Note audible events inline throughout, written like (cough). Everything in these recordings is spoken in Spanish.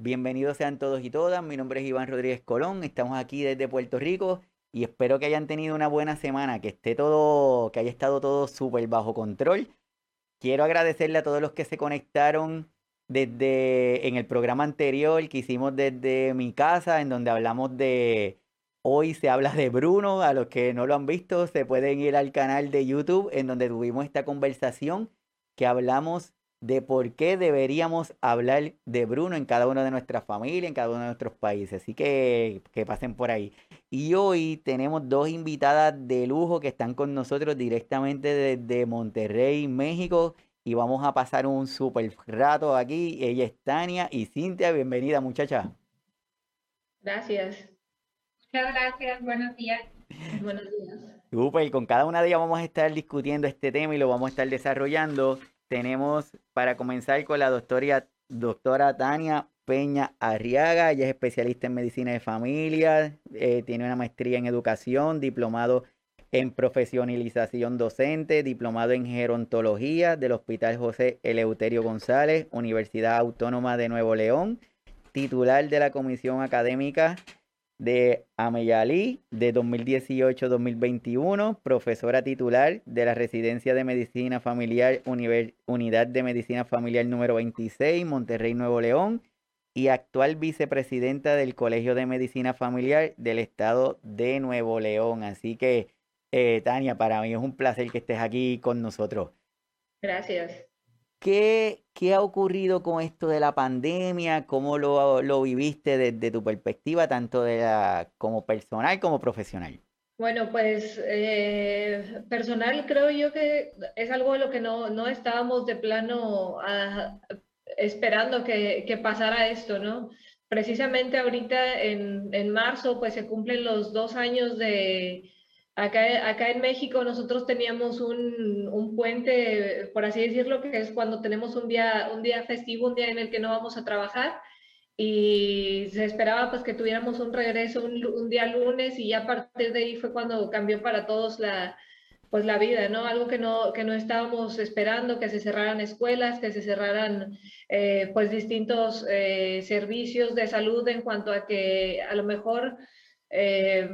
Bienvenidos sean todos y todas. Mi nombre es Iván Rodríguez Colón. Estamos aquí desde Puerto Rico y espero que hayan tenido una buena semana, que esté todo, que haya estado todo súper bajo control. Quiero agradecerle a todos los que se conectaron desde en el programa anterior que hicimos desde mi casa, en donde hablamos de Hoy se habla de Bruno, a los que no lo han visto se pueden ir al canal de YouTube en donde tuvimos esta conversación que hablamos de por qué deberíamos hablar de Bruno en cada una de nuestras familias, en cada uno de nuestros países. Así que que pasen por ahí. Y hoy tenemos dos invitadas de lujo que están con nosotros directamente desde Monterrey, México. Y vamos a pasar un súper rato aquí. Ella es Tania y Cintia. Bienvenida, muchacha. Gracias. Muchas gracias, buenos días. Buenos días. y con cada una de ellas vamos a estar discutiendo este tema y lo vamos a estar desarrollando. Tenemos para comenzar con la doctora, doctora Tania Peña Arriaga. Ella es especialista en medicina de familia, eh, tiene una maestría en educación, diplomado en profesionalización docente, diplomado en gerontología del Hospital José Eleuterio González, Universidad Autónoma de Nuevo León, titular de la Comisión Académica de Ameyalí de 2018-2021, profesora titular de la Residencia de Medicina Familiar Unidad de Medicina Familiar número 26, Monterrey, Nuevo León, y actual vicepresidenta del Colegio de Medicina Familiar del Estado de Nuevo León. Así que, eh, Tania, para mí es un placer que estés aquí con nosotros. Gracias. ¿Qué, ¿Qué ha ocurrido con esto de la pandemia? ¿Cómo lo, lo viviste desde tu perspectiva, tanto de la, como personal como profesional? Bueno, pues eh, personal creo yo que es algo de lo que no, no estábamos de plano ah, esperando que, que, pasara esto, ¿no? Precisamente ahorita en, en marzo pues se cumplen los dos años de, Acá, acá en México nosotros teníamos un, un, puente, por así decirlo, que es cuando tenemos un día, un día festivo, un día en el que no vamos a trabajar y se esperaba pues que tuviéramos un regreso un, día lunes y ya a partir de ahí fue cuando cambió para todos la, pues la vida, ¿no? Algo que no, que no estábamos esperando, que se cerraran escuelas, que se cerraran eh, pues distintos eh, servicios de salud en cuanto a que a lo mejor... Eh,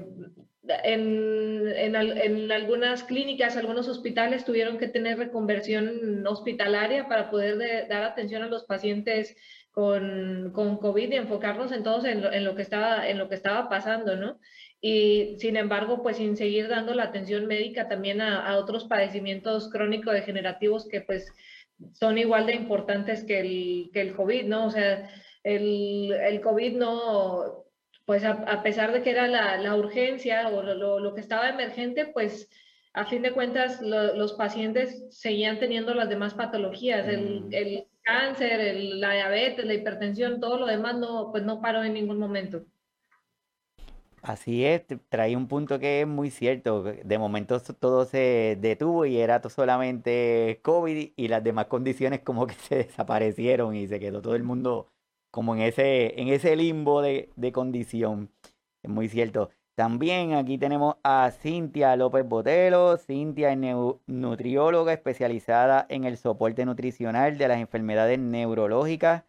en, en, algunas clínicas, algunos hospitales tuvieron que tener reconversión hospitalaria para poder dar atención a los pacientes con, con, COVID y enfocarnos entonces en lo, en lo, que estaba, en lo que estaba pasando, ¿no? Y sin embargo, pues sin seguir dando la atención médica también a, a otros padecimientos crónico-degenerativos que pues son igual de importantes que el, que el COVID, ¿no? O sea, el, el COVID no, pues a, pesar de que era la, urgencia o lo, que estaba emergente, pues a fin de cuentas los pacientes seguían teniendo las demás patologías, el, mm. cáncer, la diabetes, la hipertensión, todo lo demás no, pues no paró en ningún momento. Así es, trae un punto que es muy cierto. De momento todo se detuvo y era solamente COVID y las demás condiciones como que (laughs) se desaparecieron y se quedó todo el mundo como en ese, en ese limbo de, condición. Es muy cierto. También aquí tenemos a Cintia López Botelo. Cintia es nutrióloga especializada en el soporte nutricional de las enfermedades neurológicas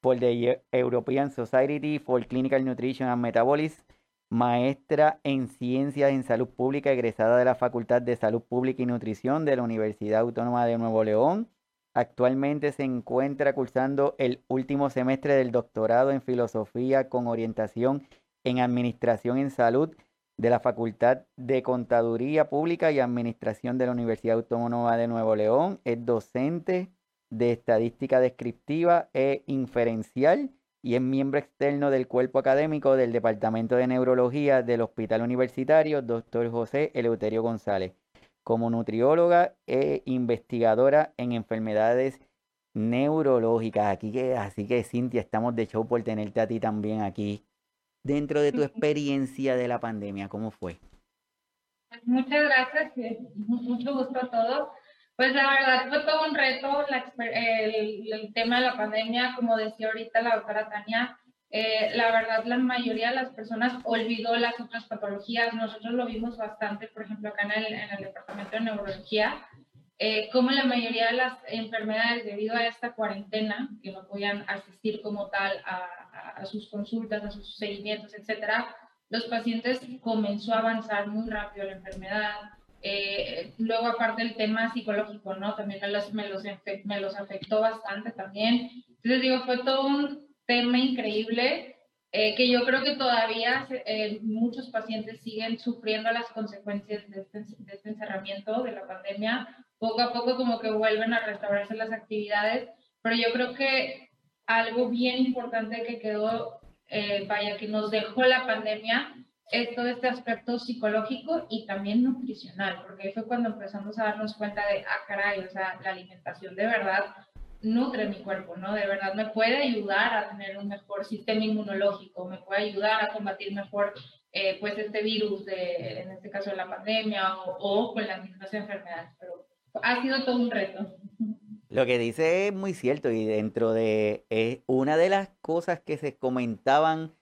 por the European Society for Clinical Nutrition and Metabolism. Maestra en Ciencias en Salud Pública, egresada de la Facultad de Salud Pública y Nutrición de la Universidad Autónoma de Nuevo León Actualmente se encuentra cursando el último semestre del doctorado en filosofía con orientación en administración en salud de la Facultad de Contaduría Pública y Administración de la Universidad Autónoma de Nuevo León. Es docente de estadística descriptiva e inferencial y es miembro externo del cuerpo académico del Departamento de Neurología del Hospital Universitario Dr. José Eleuterio González como nutrióloga e investigadora en enfermedades neurológicas. Aquí que, así que Cintia, estamos de show por tenerte a ti también aquí. Dentro de tu experiencia de la pandemia, ¿cómo fue? Pues muchas gracias, mucho gusto a todos. Pues la verdad fue todo un reto el, el, tema de la pandemia, como decía ahorita la doctora Tania, eh, la verdad, la mayoría de las personas olvidó las otras patologías. Nosotros lo vimos bastante, por ejemplo, acá en el, en el departamento de neurología. eh, como la mayoría de las enfermedades debido a esta cuarentena, que no podían asistir como tal a, a sus consultas, a sus seguimientos, etcétera, los pacientes comenzó a avanzar muy rápido la enfermedad. Eh, luego, aparte el tema psicológico, ¿no? También me los, me, los, me los afectó bastante también. Entonces, digo, fue todo un tema increíble eh, que yo creo que todavía eh, muchos pacientes siguen sufriendo las consecuencias de este, de este encerramiento, de la pandemia. Poco a poco como que vuelven a restaurarse las actividades, pero yo creo que algo bien importante que quedó eh, vaya, que nos dejó la pandemia es todo este aspecto psicológico y también nutricional, porque fue cuando empezamos a darnos cuenta de, ah, caray, o sea, la alimentación de verdad nutre mi cuerpo, ¿no? De verdad me puede ayudar a tener un mejor sistema inmunológico, me puede ayudar a combatir mejor, eh, pues, este virus, de, en este caso la pandemia o, o con las mismas enfermedades, pero ha sido todo un reto. Lo que dice es muy cierto y dentro de una de las cosas que se comentaban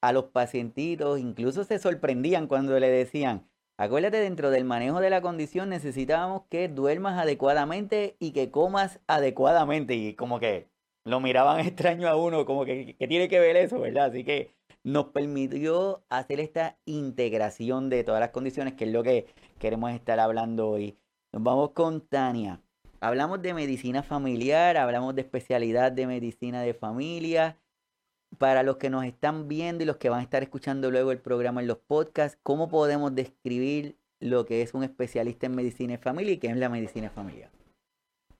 a los pacientitos, incluso se sorprendían cuando le decían, acuérdate dentro del manejo de la condición necesitábamos que duermas adecuadamente y que comas adecuadamente y como que lo miraban (laughs) extraño a uno, como que, que tiene que ver eso, ¿verdad? Así que nos permitió hacer esta integración de todas las condiciones, que es lo que queremos estar hablando hoy. Nos vamos con Tania. Hablamos de medicina familiar, hablamos de especialidad de medicina de familia. Para los que nos están viendo y los que van a estar escuchando luego el programa en los podcasts, ¿cómo podemos describir lo que es un especialista en medicina de familia y qué es la medicina familiar?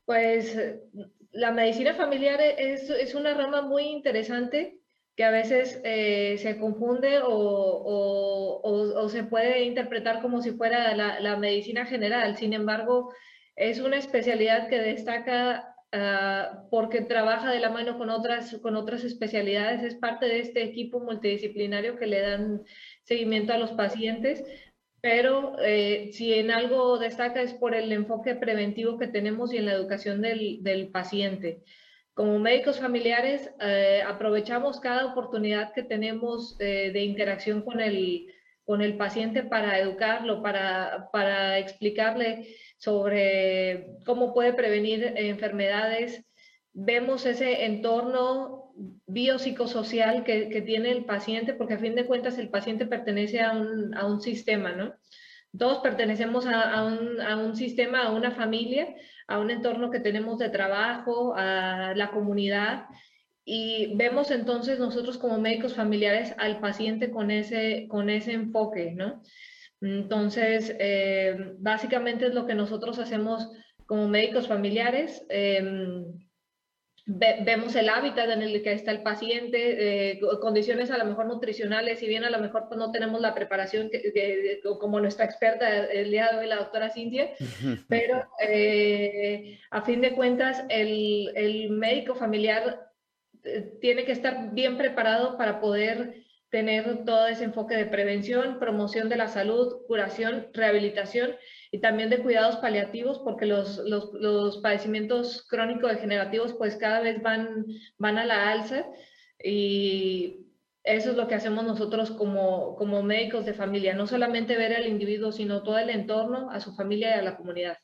Pues la medicina familiar es, una rama muy interesante que a veces eh, se confunde o, se puede interpretar como si fuera la medicina general. Sin embargo, es una especialidad que destaca ah, porque trabaja de la mano con otras, con otras especialidades, es parte de este equipo multidisciplinario que le dan seguimiento a los pacientes, pero eh, si en algo destaca es por el enfoque preventivo que tenemos y en la educación del, del paciente. Como médicos familiares, eh, aprovechamos cada oportunidad que tenemos eh, de interacción con el, con el paciente para educarlo, para, para explicarle sobre cómo puede prevenir enfermedades. Vemos ese entorno biopsicosocial que, que tiene el paciente, porque a fin de cuentas el paciente pertenece a un, a un sistema, ¿no? Todos pertenecemos a, a, un, sistema, a una familia, a un entorno que tenemos de trabajo, a la comunidad, y vemos entonces nosotros como médicos familiares al paciente con ese, con ese enfoque, ¿no? Entonces, eh, básicamente es lo que nosotros hacemos como médicos familiares. Em, vemos el hábitat en el que está el paciente, eh, condiciones a lo mejor nutricionales, si bien a lo mejor pues, no tenemos la preparación que, como nuestra experta el día de hoy, la doctora Cintia, pero eh, a fin de cuentas el, el médico familiar tiene que estar bien preparado para poder tener todo ese enfoque de prevención, promoción de la salud, curación, rehabilitación y también de cuidados paliativos, porque los, los, los padecimientos crónico-degenerativos pues cada vez van, van a la alza y eso es lo que hacemos nosotros como, como médicos de familia, no solamente ver al individuo, sino todo el entorno, a su familia y a la comunidad.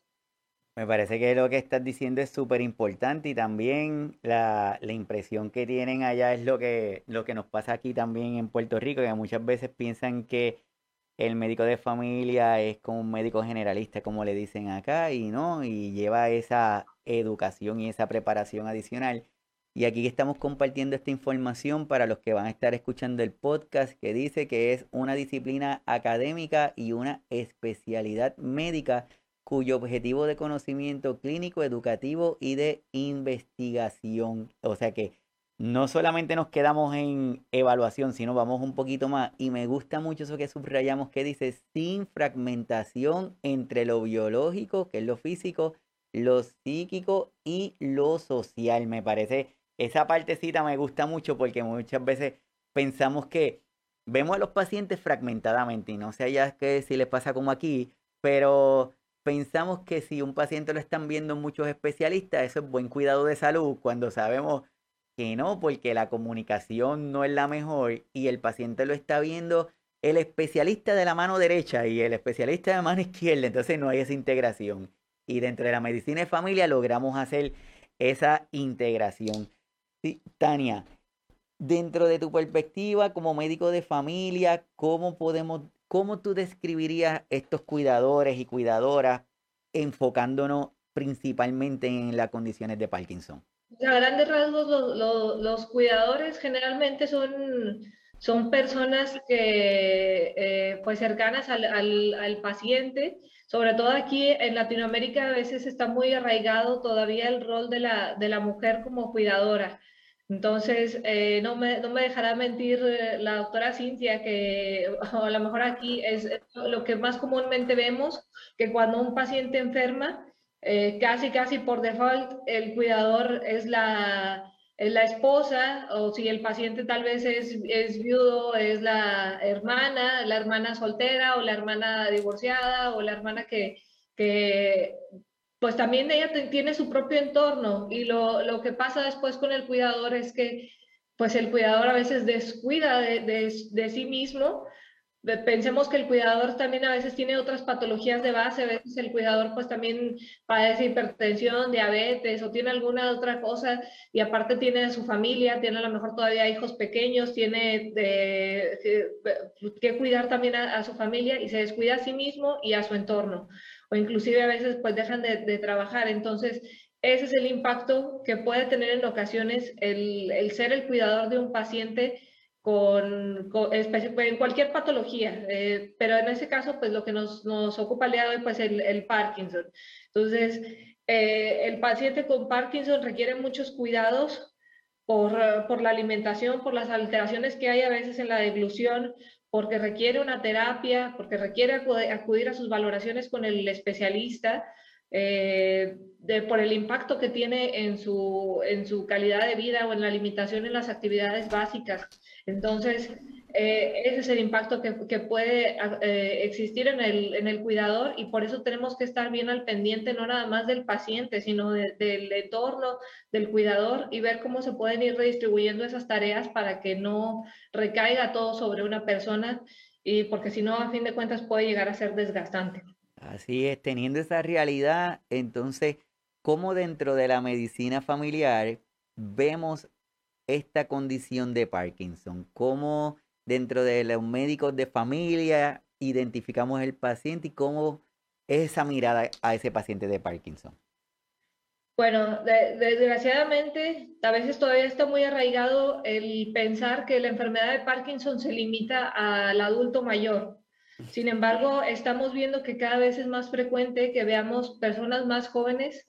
Me parece que lo que estás diciendo es súper importante y también la, la, impresión que tienen allá es lo que, lo que nos pasa aquí también en Puerto Rico, que muchas veces piensan que el médico de familia es como un médico generalista, como le dicen acá, y no, y lleva esa educación y esa preparación adicional. Y aquí estamos compartiendo esta información para los que van a estar escuchando el podcast que dice que es una disciplina académica y una especialidad médica cuyo objetivo de conocimiento clínico, educativo y de investigación. O sea que no solamente nos quedamos en evaluación, sino vamos un poquito más. Y me gusta mucho eso que subrayamos que dice sin fragmentación entre lo biológico, que es lo físico, lo psíquico y lo social. Me parece, esa partecita me gusta mucho porque muchas veces pensamos que vemos a los pacientes fragmentadamente y no sé ya que si les pasa como aquí, pero pensamos que si un paciente lo están viendo muchos especialistas, eso es buen cuidado de salud, cuando sabemos que no, porque la comunicación no es la mejor y el paciente lo está viendo el especialista de la mano derecha y el especialista de la mano (laughs) izquierda, entonces no hay esa integración. y dentro de la medicina de familia logramos hacer esa integración. Tania, dentro de tu perspectiva como médico de familia, ¿cómo podemos, cómo tú describirías estos cuidadores y cuidadoras enfocándonos principalmente en las condiciones de Parkinson? A grandes rasgos, los, cuidadores generalmente son, son personas que, eh, pues cercanas al, al, paciente. Sobre todo aquí en Latinoamérica a veces está muy arraigado todavía el rol de la, de la mujer como cuidadora. Entonces, eh, no, me, no, me, dejará mentir eh, la doctora Cintia que (laughs) a lo mejor aquí es lo que más comúnmente vemos, que cuando un paciente enferma, eh, casi, casi por default, el cuidador es la, es la esposa, o si el paciente tal vez es, es viudo, es la hermana, la hermana soltera o la hermana divorciada o la hermana que, que pues también ella tiene su propio entorno y lo, lo, que pasa después con el cuidador es que pues el cuidador a veces descuida de, de, de sí mismo. Pensemos que el cuidador también a veces tiene otras patologías de base, a veces el cuidador pues también padece hipertensión, diabetes o tiene alguna otra cosa y aparte tiene su familia, tiene a lo mejor todavía hijos pequeños, tiene que cuidar también a, su familia y se descuida a sí mismo y a su entorno o inclusive a veces pues dejan de, trabajar. Entonces, ese es el impacto que puede tener en ocasiones el, ser el cuidador de un paciente con, en cualquier patología, eh, pero en ese caso, pues lo que nos, nos ocupa el día de hoy, pues el, el Parkinson. Entonces, eh, el paciente con Parkinson requiere muchos cuidados por, por, la alimentación, por las alteraciones que hay a veces en la deglución, porque requiere una terapia, porque requiere acudir a sus valoraciones con el especialista, eh, por el impacto que tiene en su, en su calidad de vida o en la limitación en las actividades básicas. Entonces, eh, ese es el impacto que, que puede eh, existir en el, en el, cuidador y por eso tenemos que estar bien al pendiente no nada más del paciente, sino del entorno del cuidador y ver cómo se pueden ir redistribuyendo esas tareas para que no recaiga todo sobre una persona y porque si no, a fin de cuentas, puede llegar a ser desgastante. Así es, teniendo esa realidad, entonces, ¿cómo dentro de la medicina familiar vemos esta condición de Parkinson? ¿Cómo dentro de los médicos de familia identificamos el paciente y cómo es esa mirada a ese paciente de Parkinson? Bueno, desgraciadamente, a veces todavía está muy arraigado el pensar que la enfermedad de Parkinson se limita al adulto mayor. Sin embargo, estamos viendo que cada vez es más frecuente que veamos personas más jóvenes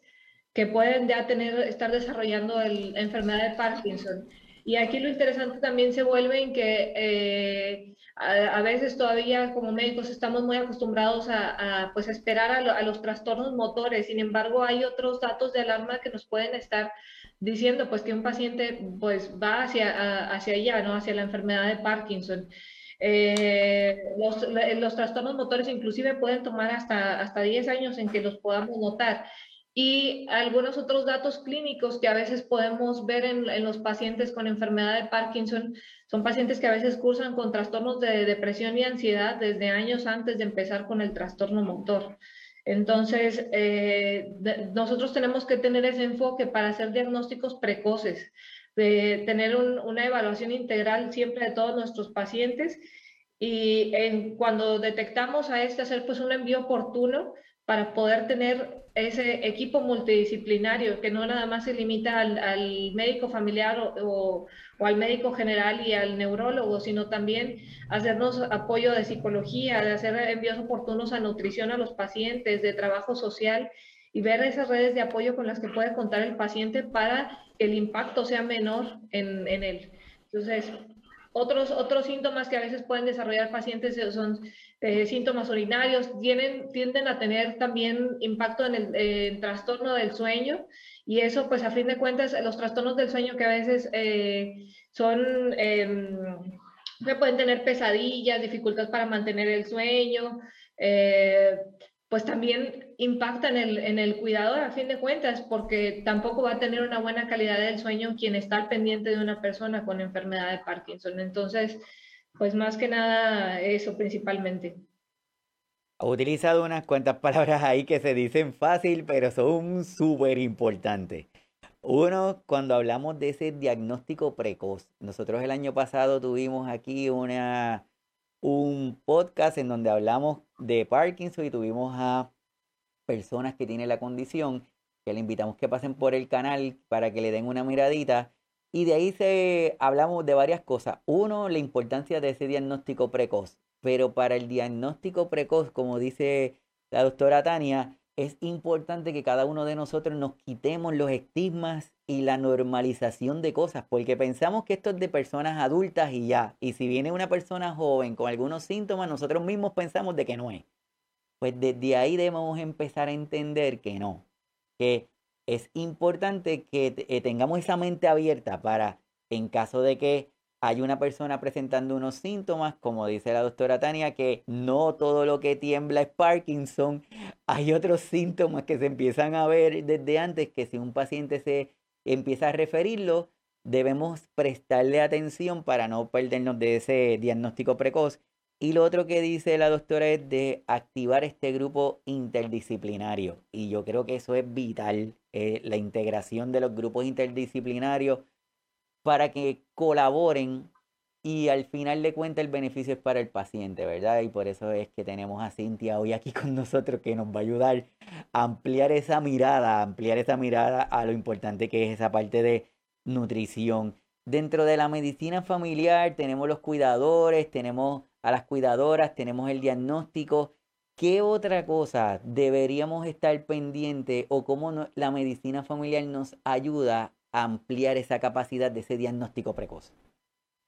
que pueden ya tener, estar desarrollando la enfermedad de Parkinson. Y aquí lo interesante también se vuelve en que eh, a, veces todavía como médicos estamos muy acostumbrados a, pues esperar a, los trastornos motores. Sin embargo, hay otros datos de alarma que nos pueden estar diciendo pues que un paciente pues va hacia, hacia allá, ¿no? Hacia la enfermedad de Parkinson. Eh, los, los, trastornos motores inclusive pueden tomar hasta, hasta 10 años en que los podamos notar. Y algunos otros datos clínicos que a veces podemos ver en, en, los pacientes con enfermedad de Parkinson son pacientes que a veces cursan con trastornos de depresión y ansiedad desde años antes de empezar con el trastorno motor. Entonces, eh, nosotros tenemos que tener ese enfoque para hacer diagnósticos precoces de tener una evaluación integral siempre de todos nuestros pacientes y cuando detectamos a este hacer pues un envío oportuno para poder tener ese equipo multidisciplinario que no nada más se limita al, al médico familiar o, o, al médico general y al neurólogo, sino también hacernos apoyo de psicología, de hacer envíos oportunos a nutrición a los pacientes, de trabajo social y ver esas redes de apoyo con las que puede contar el paciente para que el impacto sea menor en, en él. Entonces, otros, otros síntomas que a veces pueden desarrollar pacientes son eh, síntomas urinarios, tienen, tienden a tener también impacto en el trastorno del sueño y eso pues a fin de cuentas los trastornos del sueño que a veces eh, son, eh, pueden tener pesadillas, dificultad para mantener el sueño, eh, pues también impacta en el, en el cuidador a fin de cuentas, porque tampoco va a tener una buena calidad del sueño quien está al pendiente de una persona con enfermedad de Parkinson. Entonces, pues más que nada eso principalmente. Ha utilizado unas cuantas palabras ahí que se dicen fácil, pero son súper importantes. Uno, cuando hablamos de ese diagnóstico precoz, nosotros el año pasado tuvimos aquí una, un podcast en donde hablamos de Parkinson y tuvimos a personas que tienen la condición, que le invitamos que pasen por el canal para que le den una miradita. Y de ahí se hablamos de varias cosas. Uno, la importancia de ese diagnóstico precoz pero para el diagnóstico precoz, como dice la doctora Tania, es importante que cada uno de nosotros nos quitemos los estigmas y la normalización de cosas, porque pensamos que esto es de personas adultas y ya, y si viene una persona joven con algunos síntomas, nosotros mismos pensamos de que no es. Pues desde ahí debemos empezar a entender que no, que es importante que eh, tengamos esa mente abierta para, en caso de que hay una persona presentando unos síntomas, como dice la doctora Tania, que no todo lo que tiembla es Parkinson. (laughs) Hay otros síntomas que se empiezan a ver desde antes, que si un paciente se empieza a referirlo, debemos prestarle atención para no perdernos de ese diagnóstico precoz. Y lo otro que dice la doctora es de activar este grupo interdisciplinario. Y yo creo que eso es vital, eh, la integración de los grupos interdisciplinarios para que colaboren y al final de cuentas el beneficio es para el paciente, ¿verdad? Y por eso es que tenemos a Cintia hoy aquí (laughs) con nosotros que nos va a ayudar a ampliar esa mirada, a ampliar esa mirada a lo importante que es esa parte de nutrición. Dentro de la medicina familiar tenemos los cuidadores, tenemos a las cuidadoras, tenemos el diagnóstico. ¿Qué otra cosa deberíamos estar pendiente o cómo la medicina familiar nos ayuda ampliar esa capacidad de ese diagnóstico precoz?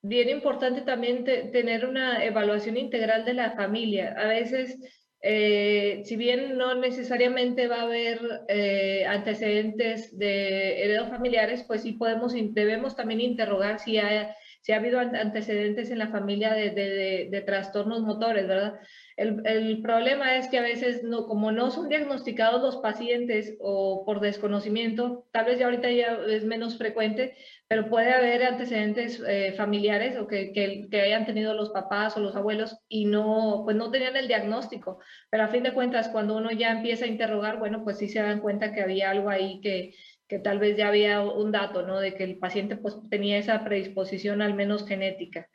Bien importante también tener una evaluación integral de la familia. A veces, eh, si bien no necesariamente va a haber eh, antecedentes de heredos familiares, pues sí podemos, debemos también interrogar si ha, si ha habido antecedentes en la familia de, de, de trastornos motores, ¿verdad? El, problema es que a veces, no, como no son diagnosticados los pacientes o por desconocimiento, tal vez ya ahorita ya es menos frecuente, pero puede haber antecedentes eh, familiares o que, que, hayan tenido los papás o los abuelos y no, pues no tenían el diagnóstico. Pero a fin de cuentas, cuando uno ya empieza a interrogar, bueno, pues sí se dan cuenta que había algo ahí que, que tal vez ya había un dato, ¿no? De que el paciente pues tenía esa predisposición al menos genética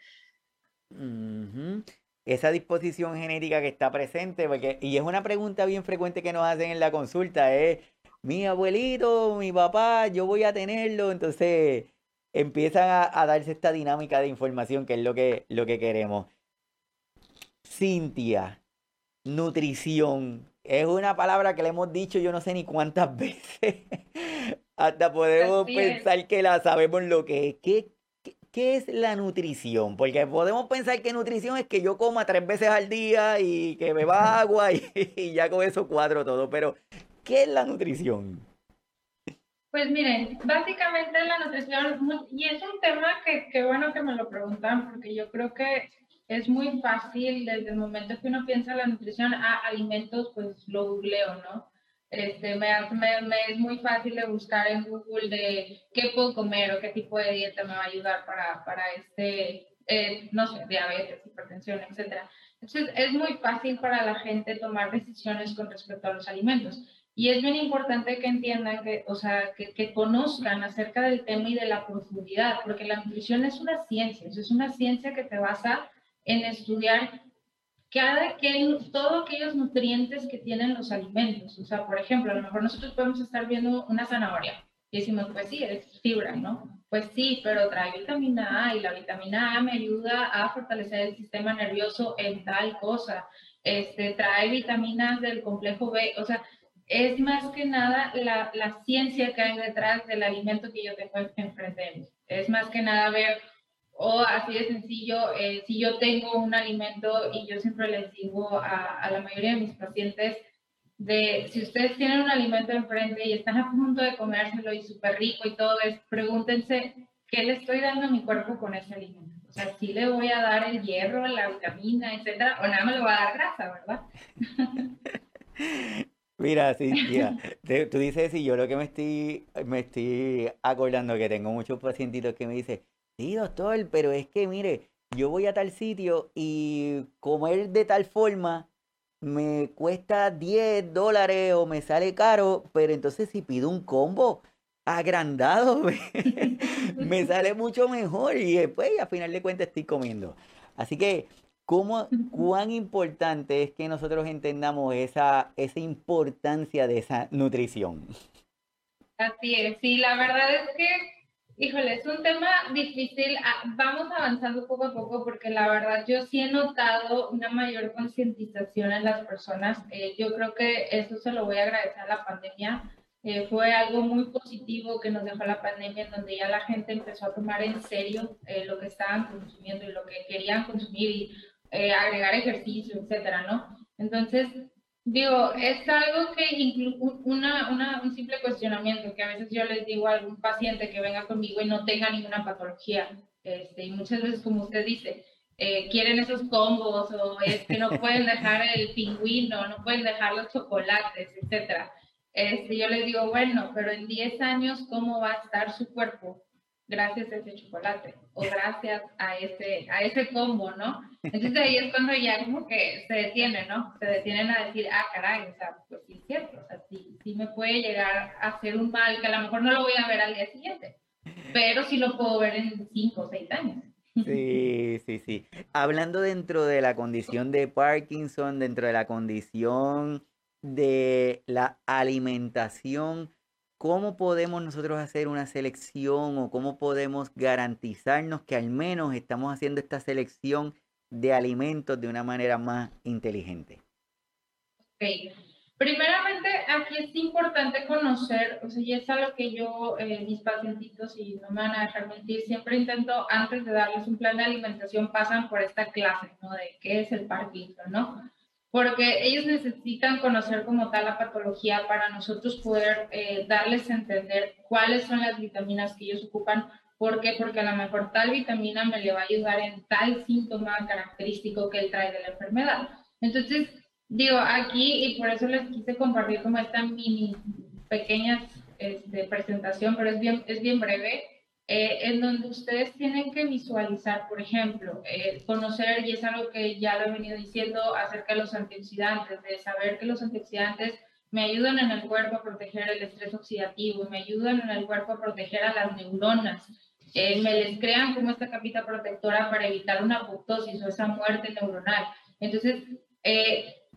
esa disposición genética que está presente, porque, y es una pregunta bien frecuente que nos hacen en la consulta, es, mi abuelito, mi papá, yo voy a tenerlo, entonces empiezan a, darse esta dinámica de información que es lo que, lo que queremos. Cintia, nutrición, es una palabra que le hemos dicho yo no sé ni cuántas (laughs) veces. Hasta podemos pensar que la sabemos lo que es. ¿Qué, ¿qué es la nutrición? Porque podemos pensar que nutrición es que yo coma tres veces al día y que beba (laughs) agua y, ya con eso cuadro todo, pero ¿qué es la nutrición? Pues miren, básicamente la nutrición, y es un tema que, que bueno que me lo preguntan, porque yo creo que es muy fácil desde el momento que uno piensa en la nutrición a alimentos, pues lo googleo, ¿no? Este, me, me, es muy fácil de buscar en Google de qué puedo comer o qué tipo de dieta me va a ayudar para, para este, eh, no sé, diabetes, hipertensión, etc. Entonces, es muy fácil para la gente tomar decisiones con respecto a los alimentos. Y es bien importante que entiendan, que, o sea, que, que conozcan acerca del tema y de la profundidad, porque la nutrición es una ciencia, es una ciencia que te basa en estudiar cada que todos aquellos nutrientes que tienen los alimentos. O sea, por ejemplo, a lo mejor nosotros podemos estar viendo una zanahoria y decimos, pues sí, es fibra, ¿no? Pues sí, pero trae vitamina A y la vitamina A me ayuda a fortalecer el sistema nervioso en tal cosa. Este, trae vitaminas del complejo B, o sea, es más que nada la, la ciencia que hay detrás del alimento que yo tengo enfrente de. Es más que nada ver o así de sencillo, eh, si yo tengo un alimento y yo siempre les digo a, a, la mayoría de mis pacientes, de si ustedes tienen un alimento enfrente y están a punto de comérselo y súper rico y todo, es pregúntense qué le estoy dando a mi cuerpo con ese alimento. O sea, si le voy a dar el hierro, la vitamina, etcétera, o nada me le voy a dar grasa, ¿verdad? (laughs) Mira, sí, tú dices, y yo lo que me estoy, me estoy acordando que tengo muchos pacientitos que me dicen, Sí, doctor, pero es que mire, yo voy a tal sitio y comer de tal forma me cuesta 10 dólares o me sale caro, pero entonces si pido un combo agrandado, (laughs) me, sale mucho mejor y después a final de cuentas estoy comiendo. Así que, ¿cómo, ¿cuán importante es que nosotros entendamos esa, esa importancia de esa nutrición? Así es, sí, la verdad es que Híjole, es un tema difícil. Ah, vamos avanzando poco a poco porque la verdad yo sí he notado una mayor concientización en las personas. Eh, yo creo que eso se lo voy a agradecer a la pandemia. Eh, fue algo muy positivo que nos dejó la pandemia, en donde ya la gente empezó a tomar en serio eh, lo que estaban consumiendo y lo que querían consumir y agregar ejercicio, etcétera, ¿no? Entonces, Digo, es algo que incluye una, un simple cuestionamiento que a veces yo les digo a algún paciente que venga conmigo y no tenga ninguna patología. Este, y muchas veces, como usted dice, eh, quieren esos combos o es que no pueden dejar el pingüino, no pueden dejar los chocolates, etc. Este, yo les digo, bueno, pero en 10 años, ¿cómo va a estar su cuerpo? Gracias a ese chocolate o gracias a ese, a ese combo, ¿no? Entonces ahí es cuando ya como que se detienen, ¿no? Se detienen a decir, ah, caray, o sea, pues sí es cierto, o sea, sí, sí me puede llegar a hacer un mal que a lo mejor no lo voy a ver al día siguiente, pero sí lo puedo ver en cinco o seis años. Sí, sí, sí. Hablando dentro de la condición de Parkinson, dentro de la condición de la alimentación, ¿cómo podemos nosotros hacer una selección o cómo podemos garantizarnos que al menos estamos haciendo esta selección de alimentos de una manera más inteligente? Ok. Primeramente, aquí es importante conocer, o sea, y es algo que yo, eh, mis pacientitos, y no me van a dejar mentir, siempre intento, antes de darles un plan de alimentación, pasan por esta clase, ¿no? De qué es el Parkinson, ¿no? Porque ellos necesitan conocer como tal la patología para nosotros poder eh, darles a entender cuáles son las vitaminas que ellos ocupan. ¿Por qué? Porque a lo mejor tal vitamina me le va a ayudar en tal síntoma característico que él trae de la enfermedad. Entonces, digo, aquí, y por eso les quise compartir como esta mini pequeña este, presentación, pero es bien, es bien breve, eh, en donde ustedes tienen que visualizar, por ejemplo, eh, conocer, y es algo que ya lo he venido diciendo acerca de los antioxidantes, de saber que los antioxidantes me ayudan en el cuerpo a proteger el estrés oxidativo, me ayudan en el cuerpo a proteger a las neuronas, eh, me les crean como esta capita protectora para evitar una apoptosis o esa muerte neuronal. Entonces,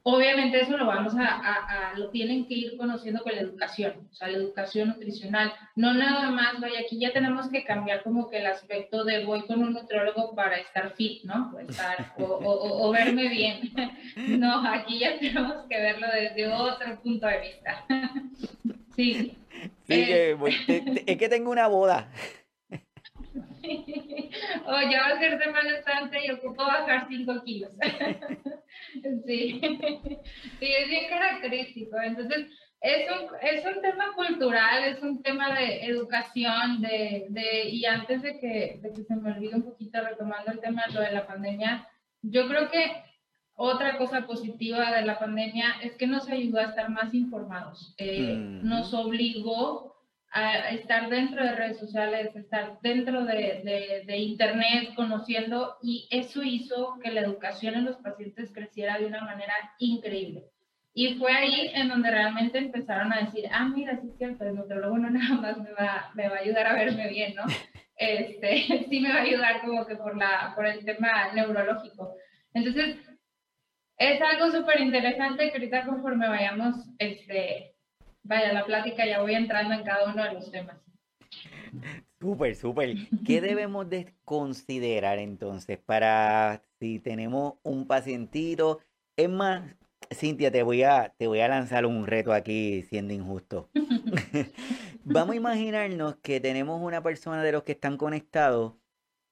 Obviamente eso lo vamos a, lo tienen que ir conociendo con la educación, o sea, la educación nutricional. No nada más, vaya, aquí ya tenemos que cambiar como que el aspecto de voy con un nutriólogo para estar fit, ¿no? O, estar, o, verme bien. (laughs) No, aquí ya tenemos que verlo desde otro punto de vista. (laughs) Sí. Sí, eh, es que tengo una boda. (laughs) o ya va a ser Semana Santa y ocupo bajar 5 kilos. (laughs) sí. sí, es bien característico. Entonces, es un, es un tema cultural, es un tema de educación, de, de, y antes de que, de que se me olvide un poquito retomando el tema de lo de la pandemia, yo creo que otra cosa positiva de la pandemia es que nos ayudó a estar más informados. Eh, nos obligó a estar dentro de redes sociales, estar dentro de, de, Internet, conociendo, y eso hizo que la educación en los pacientes creciera de una manera increíble. Y fue ahí en donde realmente empezaron a decir, ah, mira, sí es cierto, el nutriólogo no (laughs) nada más me va, me va a ayudar a verme bien, ¿no? Este, (laughs) sí me va a ayudar como que por, la, por el tema neurológico. Entonces, es algo súper interesante que ahorita conforme vayamos este, vaya, la plática ya voy entrando en cada uno de los temas. Súper, súper. ¿Qué (laughs) debemos de considerar entonces para si tenemos un pacientito? Es más, Cintia, te voy a, te voy a lanzar un reto aquí siendo injusto. (laughs) Vamos a imaginarnos que tenemos una persona de los que están conectados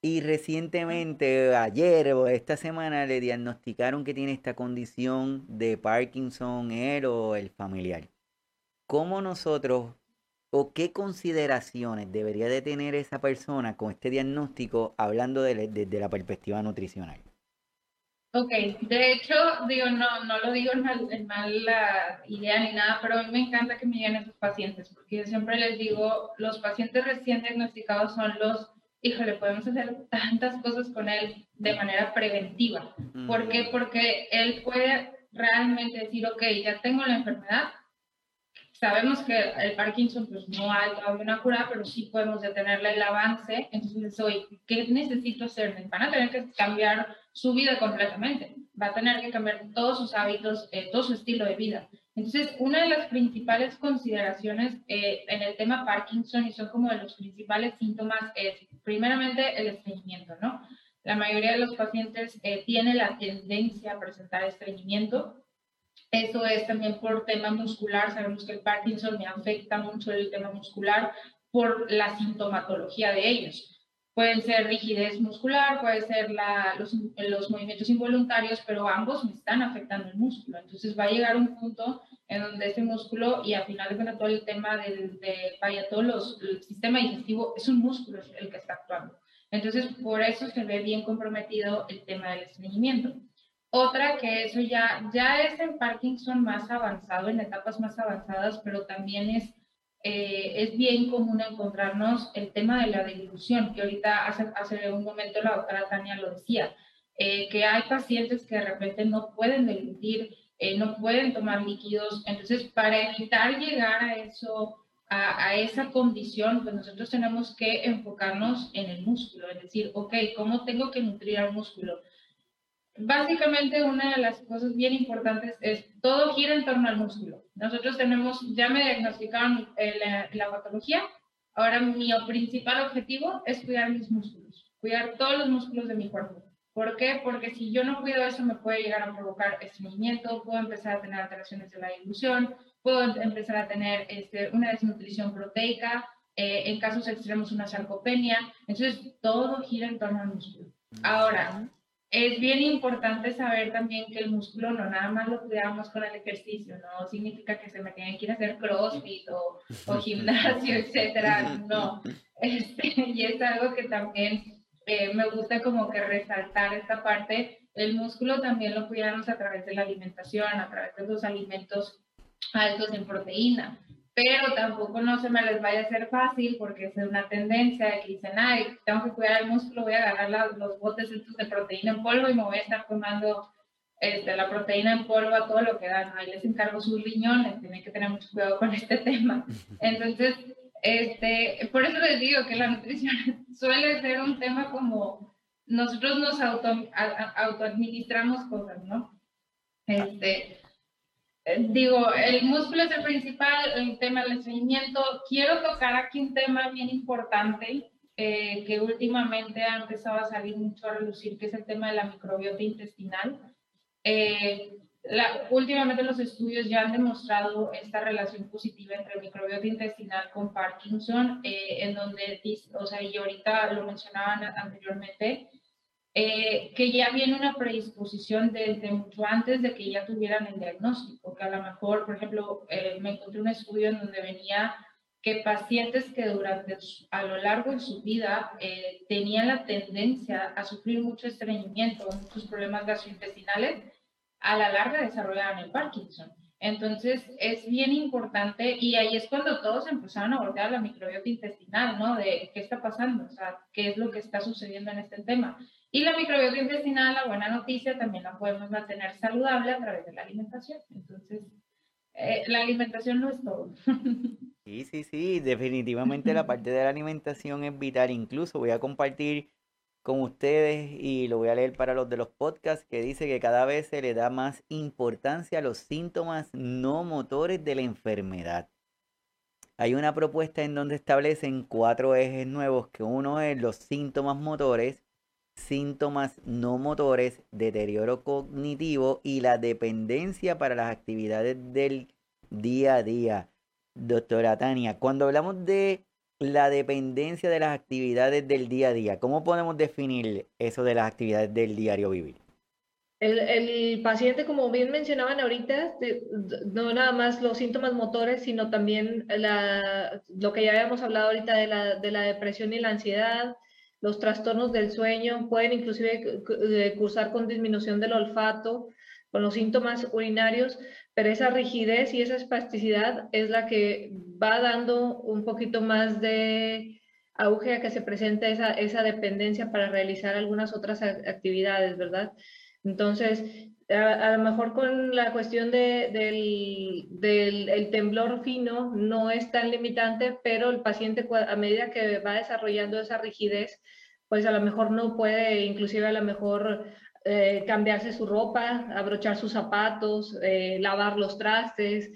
y recientemente, ayer o esta semana, le diagnosticaron que tiene esta condición de Parkinson, él o el familiar. ¿Cómo nosotros o qué consideraciones debería de tener esa persona con este diagnóstico hablando desde la perspectiva nutricional? Ok, de hecho, digo, no, no lo digo en, mal, mala idea ni nada, pero a mí me encanta que me lleguen esos pacientes, porque yo siempre les digo, los pacientes recién diagnosticados son los, híjole, podemos hacer tantas cosas con él de manera preventiva. ¿Por qué? Porque él puede realmente decir, ok, ya tengo la enfermedad, sabemos que el Parkinson pues no hay todavía una cura, pero sí podemos detenerle el avance, entonces hoy, ¿qué necesito hacer? Van a tener que cambiar su vida completamente, va a tener que cambiar todos sus hábitos, eh, todo su estilo de vida. Entonces, una de las principales consideraciones eh, en el tema Parkinson, y son como de los principales síntomas, es primeramente el estreñimiento, ¿no? La mayoría de los pacientes eh, tiene la tendencia a presentar estreñimiento. Eso es también por tema muscular. Sabemos que el Parkinson me afecta mucho el tema muscular por la sintomatología de ellos. Pueden ser rigidez muscular, puede ser los, los, movimientos involuntarios, pero ambos me están afectando el músculo. Entonces va a llegar un punto en donde ese músculo y al final de todo el tema del, de, vaya, todo los, el sistema digestivo es un músculo el que está actuando. Entonces por eso se ve bien comprometido el tema del estreñimiento. Otra que eso ya, ya es en Parkinson más avanzado, en etapas más avanzadas, pero también es eh, es bien común encontrarnos el tema de la dilución, que ahorita hace, hace un momento la doctora Tania lo decía, eh, que hay pacientes que de repente no pueden diluir, eh, no pueden tomar líquidos, entonces para evitar llegar a eso, a, a, esa condición, pues nosotros tenemos que enfocarnos en el músculo, es decir, ok, ¿cómo tengo que nutrir al músculo? Básicamente una de las cosas bien importantes es todo gira en torno al músculo. Nosotros tenemos, ya me diagnosticaron eh, la, patología, ahora mi principal objetivo es cuidar mis músculos, cuidar todos los músculos de mi cuerpo. ¿Por qué? Porque si yo no cuido eso me puede llegar a provocar estreñimiento, puedo empezar a tener alteraciones de la dilución, puedo empezar a tener este, una desnutrición proteica, eh, en casos extremos una sarcopenia. Entonces todo gira en torno al músculo. Ahora, es bien importante saber también que el músculo no nada más lo cuidamos con el ejercicio, no significa que se me tienen que ir a hacer crossfit o, o (laughs) gimnasio, etcétera, no. Este, y es algo que también eh, me gusta como que resaltar esta parte. El músculo también lo cuidamos a través de la alimentación, a través de los alimentos altos en proteína pero tampoco no se me les vaya a hacer fácil porque es una tendencia que dicen, ay, tengo que cuidar el músculo, voy a agarrar los botes estos de proteína en polvo y me voy a estar tomando este, la proteína en polvo a todo lo que dan. Ahí les encargo sus riñones, tienen que tener mucho cuidado con este tema. Entonces, este, por eso les digo que la nutrición (laughs) suele ser un tema como nosotros nos auto, autoadministramos cosas, ¿no? Este, digo, el músculo es el principal, el tema del estreñimiento. Quiero tocar aquí un tema bien importante eh, que últimamente ha empezado a salir mucho a relucir, que es el tema de la microbiota intestinal. Eh, la, últimamente los estudios ya han demostrado esta relación positiva entre microbiota intestinal con Parkinson, en donde, o sea, y ahorita lo mencionaban anteriormente, eh, que ya viene una predisposición desde mucho antes de que ya tuvieran el diagnóstico, que a lo mejor, por ejemplo, eh, me encontré un estudio en donde venía que pacientes que durante a lo largo de su vida eh, tenían la tendencia a sufrir mucho estreñimiento, muchos problemas gastrointestinales, a la larga desarrollaban el Parkinson. Entonces es bien importante y ahí es cuando todos empezaron a voltear la microbiota intestinal, ¿no? De qué está pasando, o sea, qué es lo que está sucediendo en este tema. Y la microbiota intestinal, la buena noticia, también la podemos mantener saludable a través de la alimentación. Entonces, eh, la alimentación no es todo. (laughs) Sí, sí, sí, definitivamente la parte de la alimentación es vital. Incluso voy a compartir con ustedes y lo voy a leer para los de los podcasts que dice que cada vez se le da más importancia a los síntomas no motores de la enfermedad. Hay una propuesta en donde establecen cuatro ejes nuevos, que uno es los síntomas motores, síntomas no motores, deterioro cognitivo y la dependencia para las actividades del día a día. Doctora Tania, cuando hablamos de la dependencia de las actividades del día a día, ¿cómo podemos definir eso de las actividades del diario vivir? El, paciente, como bien mencionaban ahorita, no nada más los síntomas motores, sino también la, lo que ya habíamos hablado ahorita de la, de la depresión y la ansiedad, los trastornos del sueño pueden inclusive cursar con disminución del olfato, con los síntomas urinarios, pero esa rigidez y esa espasticidad es la que va dando un poquito más de auge a que se presente esa, esa dependencia para realizar algunas otras actividades, ¿verdad? Entonces, a, lo mejor con la cuestión de, del, el temblor fino no es tan limitante, pero el paciente a medida que va desarrollando esa rigidez, pues a lo mejor no puede, inclusive a lo mejor eh, cambiarse su ropa, abrochar sus zapatos, eh, lavar los trastes,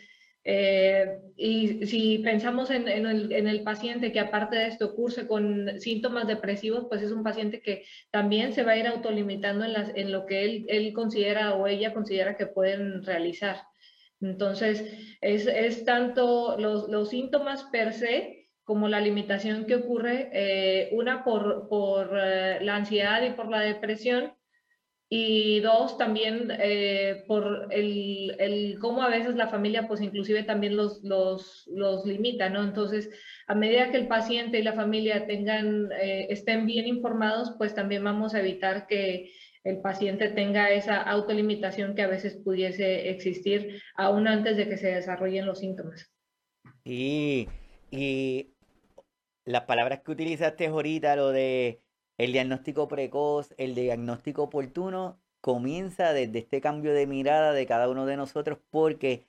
eh, y si pensamos en, el, paciente que aparte de esto curse con síntomas depresivos, pues es un paciente que también se va a ir autolimitando en, en lo que él, él, considera o ella considera que pueden realizar. Entonces, es, tanto los, síntomas per se como la limitación que ocurre, eh, una por, por eh, la ansiedad y por la depresión, y dos, también eh, por el, el, cómo a veces la familia, pues inclusive también los, los, los limita, ¿no? Entonces, a medida que el paciente y la familia tengan, eh, estén bien informados, pues también vamos a evitar que el paciente tenga esa autolimitación que a veces pudiese existir aún antes de que se desarrollen los síntomas. Y, y las palabras que utilizaste ahorita, lo de el diagnóstico precoz, el diagnóstico oportuno, comienza desde este cambio de mirada de cada uno de nosotros, porque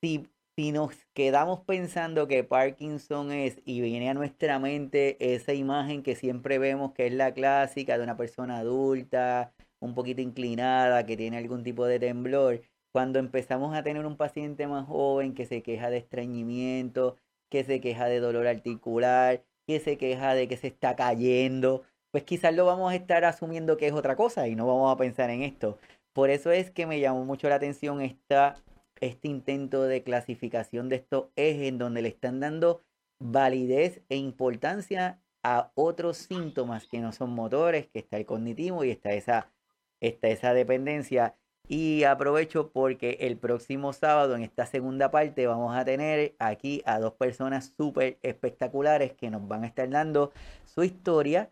si, si nos quedamos pensando que Parkinson es y viene a nuestra mente esa imagen que siempre vemos que es la clásica de una persona adulta, un poquito inclinada, que tiene algún tipo de temblor, cuando empezamos a tener un paciente más joven que se queja de estreñimiento, que se queja de dolor articular, que se queja de que se está cayendo, pues quizás lo vamos a estar asumiendo que es otra cosa y no vamos a pensar en esto. Por eso es que me llamó mucho la atención esta, este intento de clasificación de estos ejes en donde le están dando validez e importancia a otros síntomas que no son motores, que está el cognitivo y está esa, está esa dependencia. Y aprovecho porque el próximo sábado, en esta segunda parte, vamos a tener aquí a dos personas súper espectaculares que nos van a estar dando su historia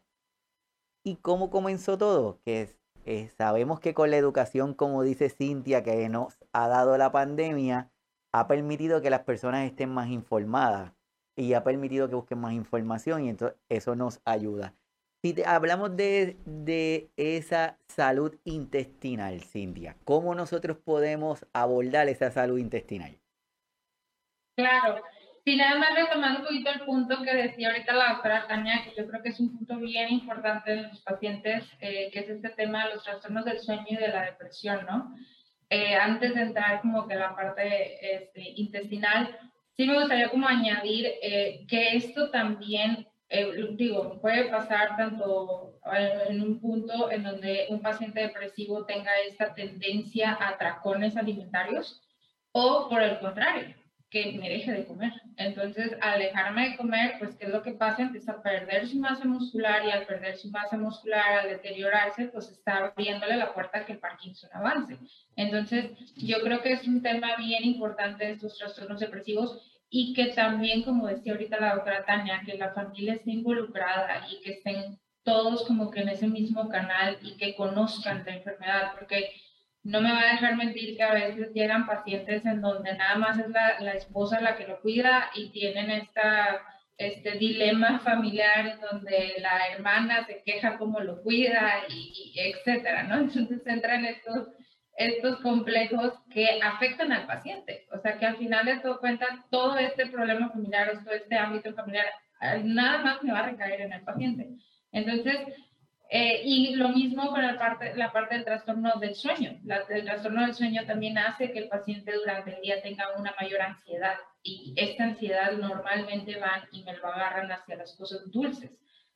¿Y cómo comenzó todo? Que eh, sabemos que con la educación, como dice Cintia, que nos ha dado la pandemia, ha permitido que las personas estén más informadas y ha permitido que busquen más información y entonces eso nos ayuda. Si hablamos de, de, esa salud intestinal, Cintia, ¿cómo nosotros podemos abordar esa salud intestinal? Claro, Sí, nada más retomando un poquito el punto que decía ahorita la doctora Tania, que yo creo que es un punto bien importante en los pacientes, eh, que es este tema de los trastornos del sueño y de la depresión, ¿no? Eh, antes de entrar como que la parte este, intestinal, sí me gustaría como añadir eh, que esto también, digo, puede pasar tanto en un punto en donde un paciente depresivo tenga esta tendencia a tracones alimentarios o por el contrario, que me deje de comer. Entonces, al dejarme de comer, pues, ¿qué es lo que pasa? Empieza a perder su masa muscular y al perder su masa muscular, al deteriorarse, pues está abriéndole la puerta a que el Parkinson avance. Entonces, yo creo que es un tema bien importante estos trastornos depresivos y que también, como decía ahorita la doctora Tania, que la familia esté involucrada y que estén todos como que en ese mismo canal y que conozcan la enfermedad, porque no me va a dejar mentir que a veces llegan pacientes en donde nada más es la, la esposa la que lo cuida y tienen esta, este dilema familiar donde la hermana se queja cómo lo cuida y, etcétera, ¿no? (laughs) Entonces entran estos, estos complejos que afectan al paciente. O sea que al final de todo cuenta, todo este problema familiar o todo este ámbito familiar, nada más me va a recaer en el paciente. Entonces, eh, y lo mismo con la parte, la parte del trastorno del sueño. el trastorno del sueño también hace que el paciente durante el día tenga una mayor ansiedad y esta ansiedad normalmente van y me lo agarran hacia las cosas dulces.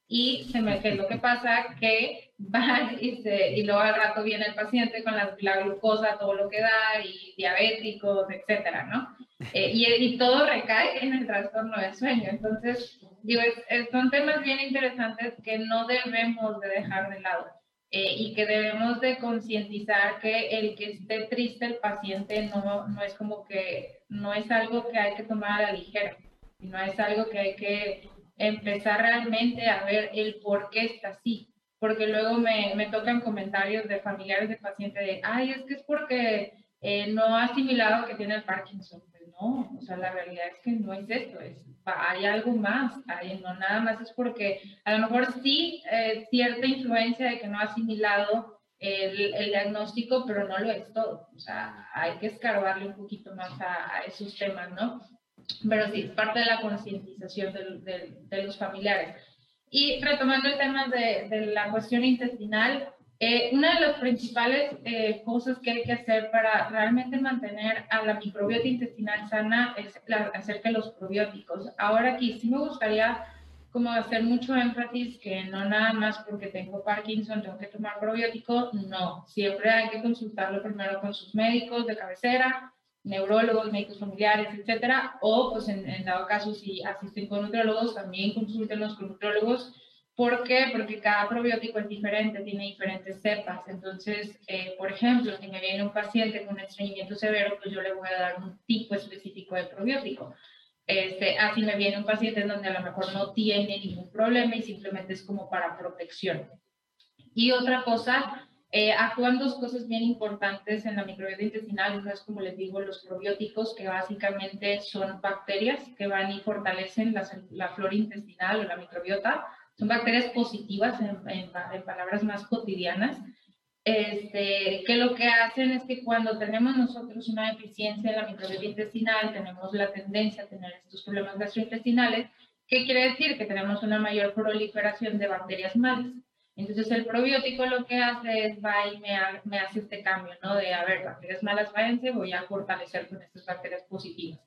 Y se me, ¿qué lo que pasa? Que van y, se, y luego al rato viene el paciente con la, la glucosa, todo lo que da, y diabéticos, etcétera, ¿no? Eh, y, y, todo recae en el trastorno del sueño. Entonces, digo, son temas bien interesantes que no debemos de dejar de lado eh, y que debemos de concientizar que el que esté triste el paciente no, no es como que, no es algo que hay que tomar a la ligera, sino es algo que hay que empezar realmente a ver el por qué está así. Porque luego me, me tocan comentarios de familiares de pacientes de, ay, es que es porque eh, no ha asimilado que tiene el Parkinson no, o sea, la realidad es que no es esto, es, hay algo más, hay, no nada más es porque a lo mejor sí eh, cierta influencia de que no ha asimilado el, el, diagnóstico, pero no lo es todo. O sea, hay que escarbarle un poquito más a, a esos temas, ¿no? Pero sí, es parte de la concientización de, de, de, los familiares. Y retomando el tema de, de la cuestión intestinal, eh, una de las principales eh, cosas que hay que hacer para realmente mantener a la microbiota intestinal sana es la, acerca de los probióticos. Ahora aquí sí me gustaría como hacer mucho énfasis que no nada más porque tengo Parkinson tengo que tomar probiótico, no, siempre hay que consultarlo primero con sus médicos de cabecera, neurólogos, médicos familiares, etcétera, o pues en, en dado caso si asisten con nutriólogos, también consúltenlos con nutriólogos. ¿Por qué? Porque cada probiótico es diferente, tiene diferentes cepas. Entonces, eh, por ejemplo, si me viene un paciente con estreñimiento severo, pues yo le voy a dar un tipo específico de probiótico. Este, así me viene un paciente en donde a lo mejor no tiene ningún problema y simplemente es como para protección. Y otra cosa, eh, actúan dos cosas bien importantes en la microbiota intestinal. Una es, como les digo, los probióticos, que básicamente son bacterias que van y fortalecen la, la flora intestinal o la microbiota. Son bacterias positivas en, palabras más cotidianas este, que lo que hacen es que cuando tenemos nosotros una deficiencia en la microbiota intestinal, tenemos la tendencia a tener estos problemas gastrointestinales, ¿qué quiere decir? Que tenemos una mayor proliferación de bacterias malas. Entonces el probiótico lo que hace es va y me, me hace este cambio, ¿no? De, a ver, bacterias malas váyanse, voy a fortalecer con estas bacterias positivas.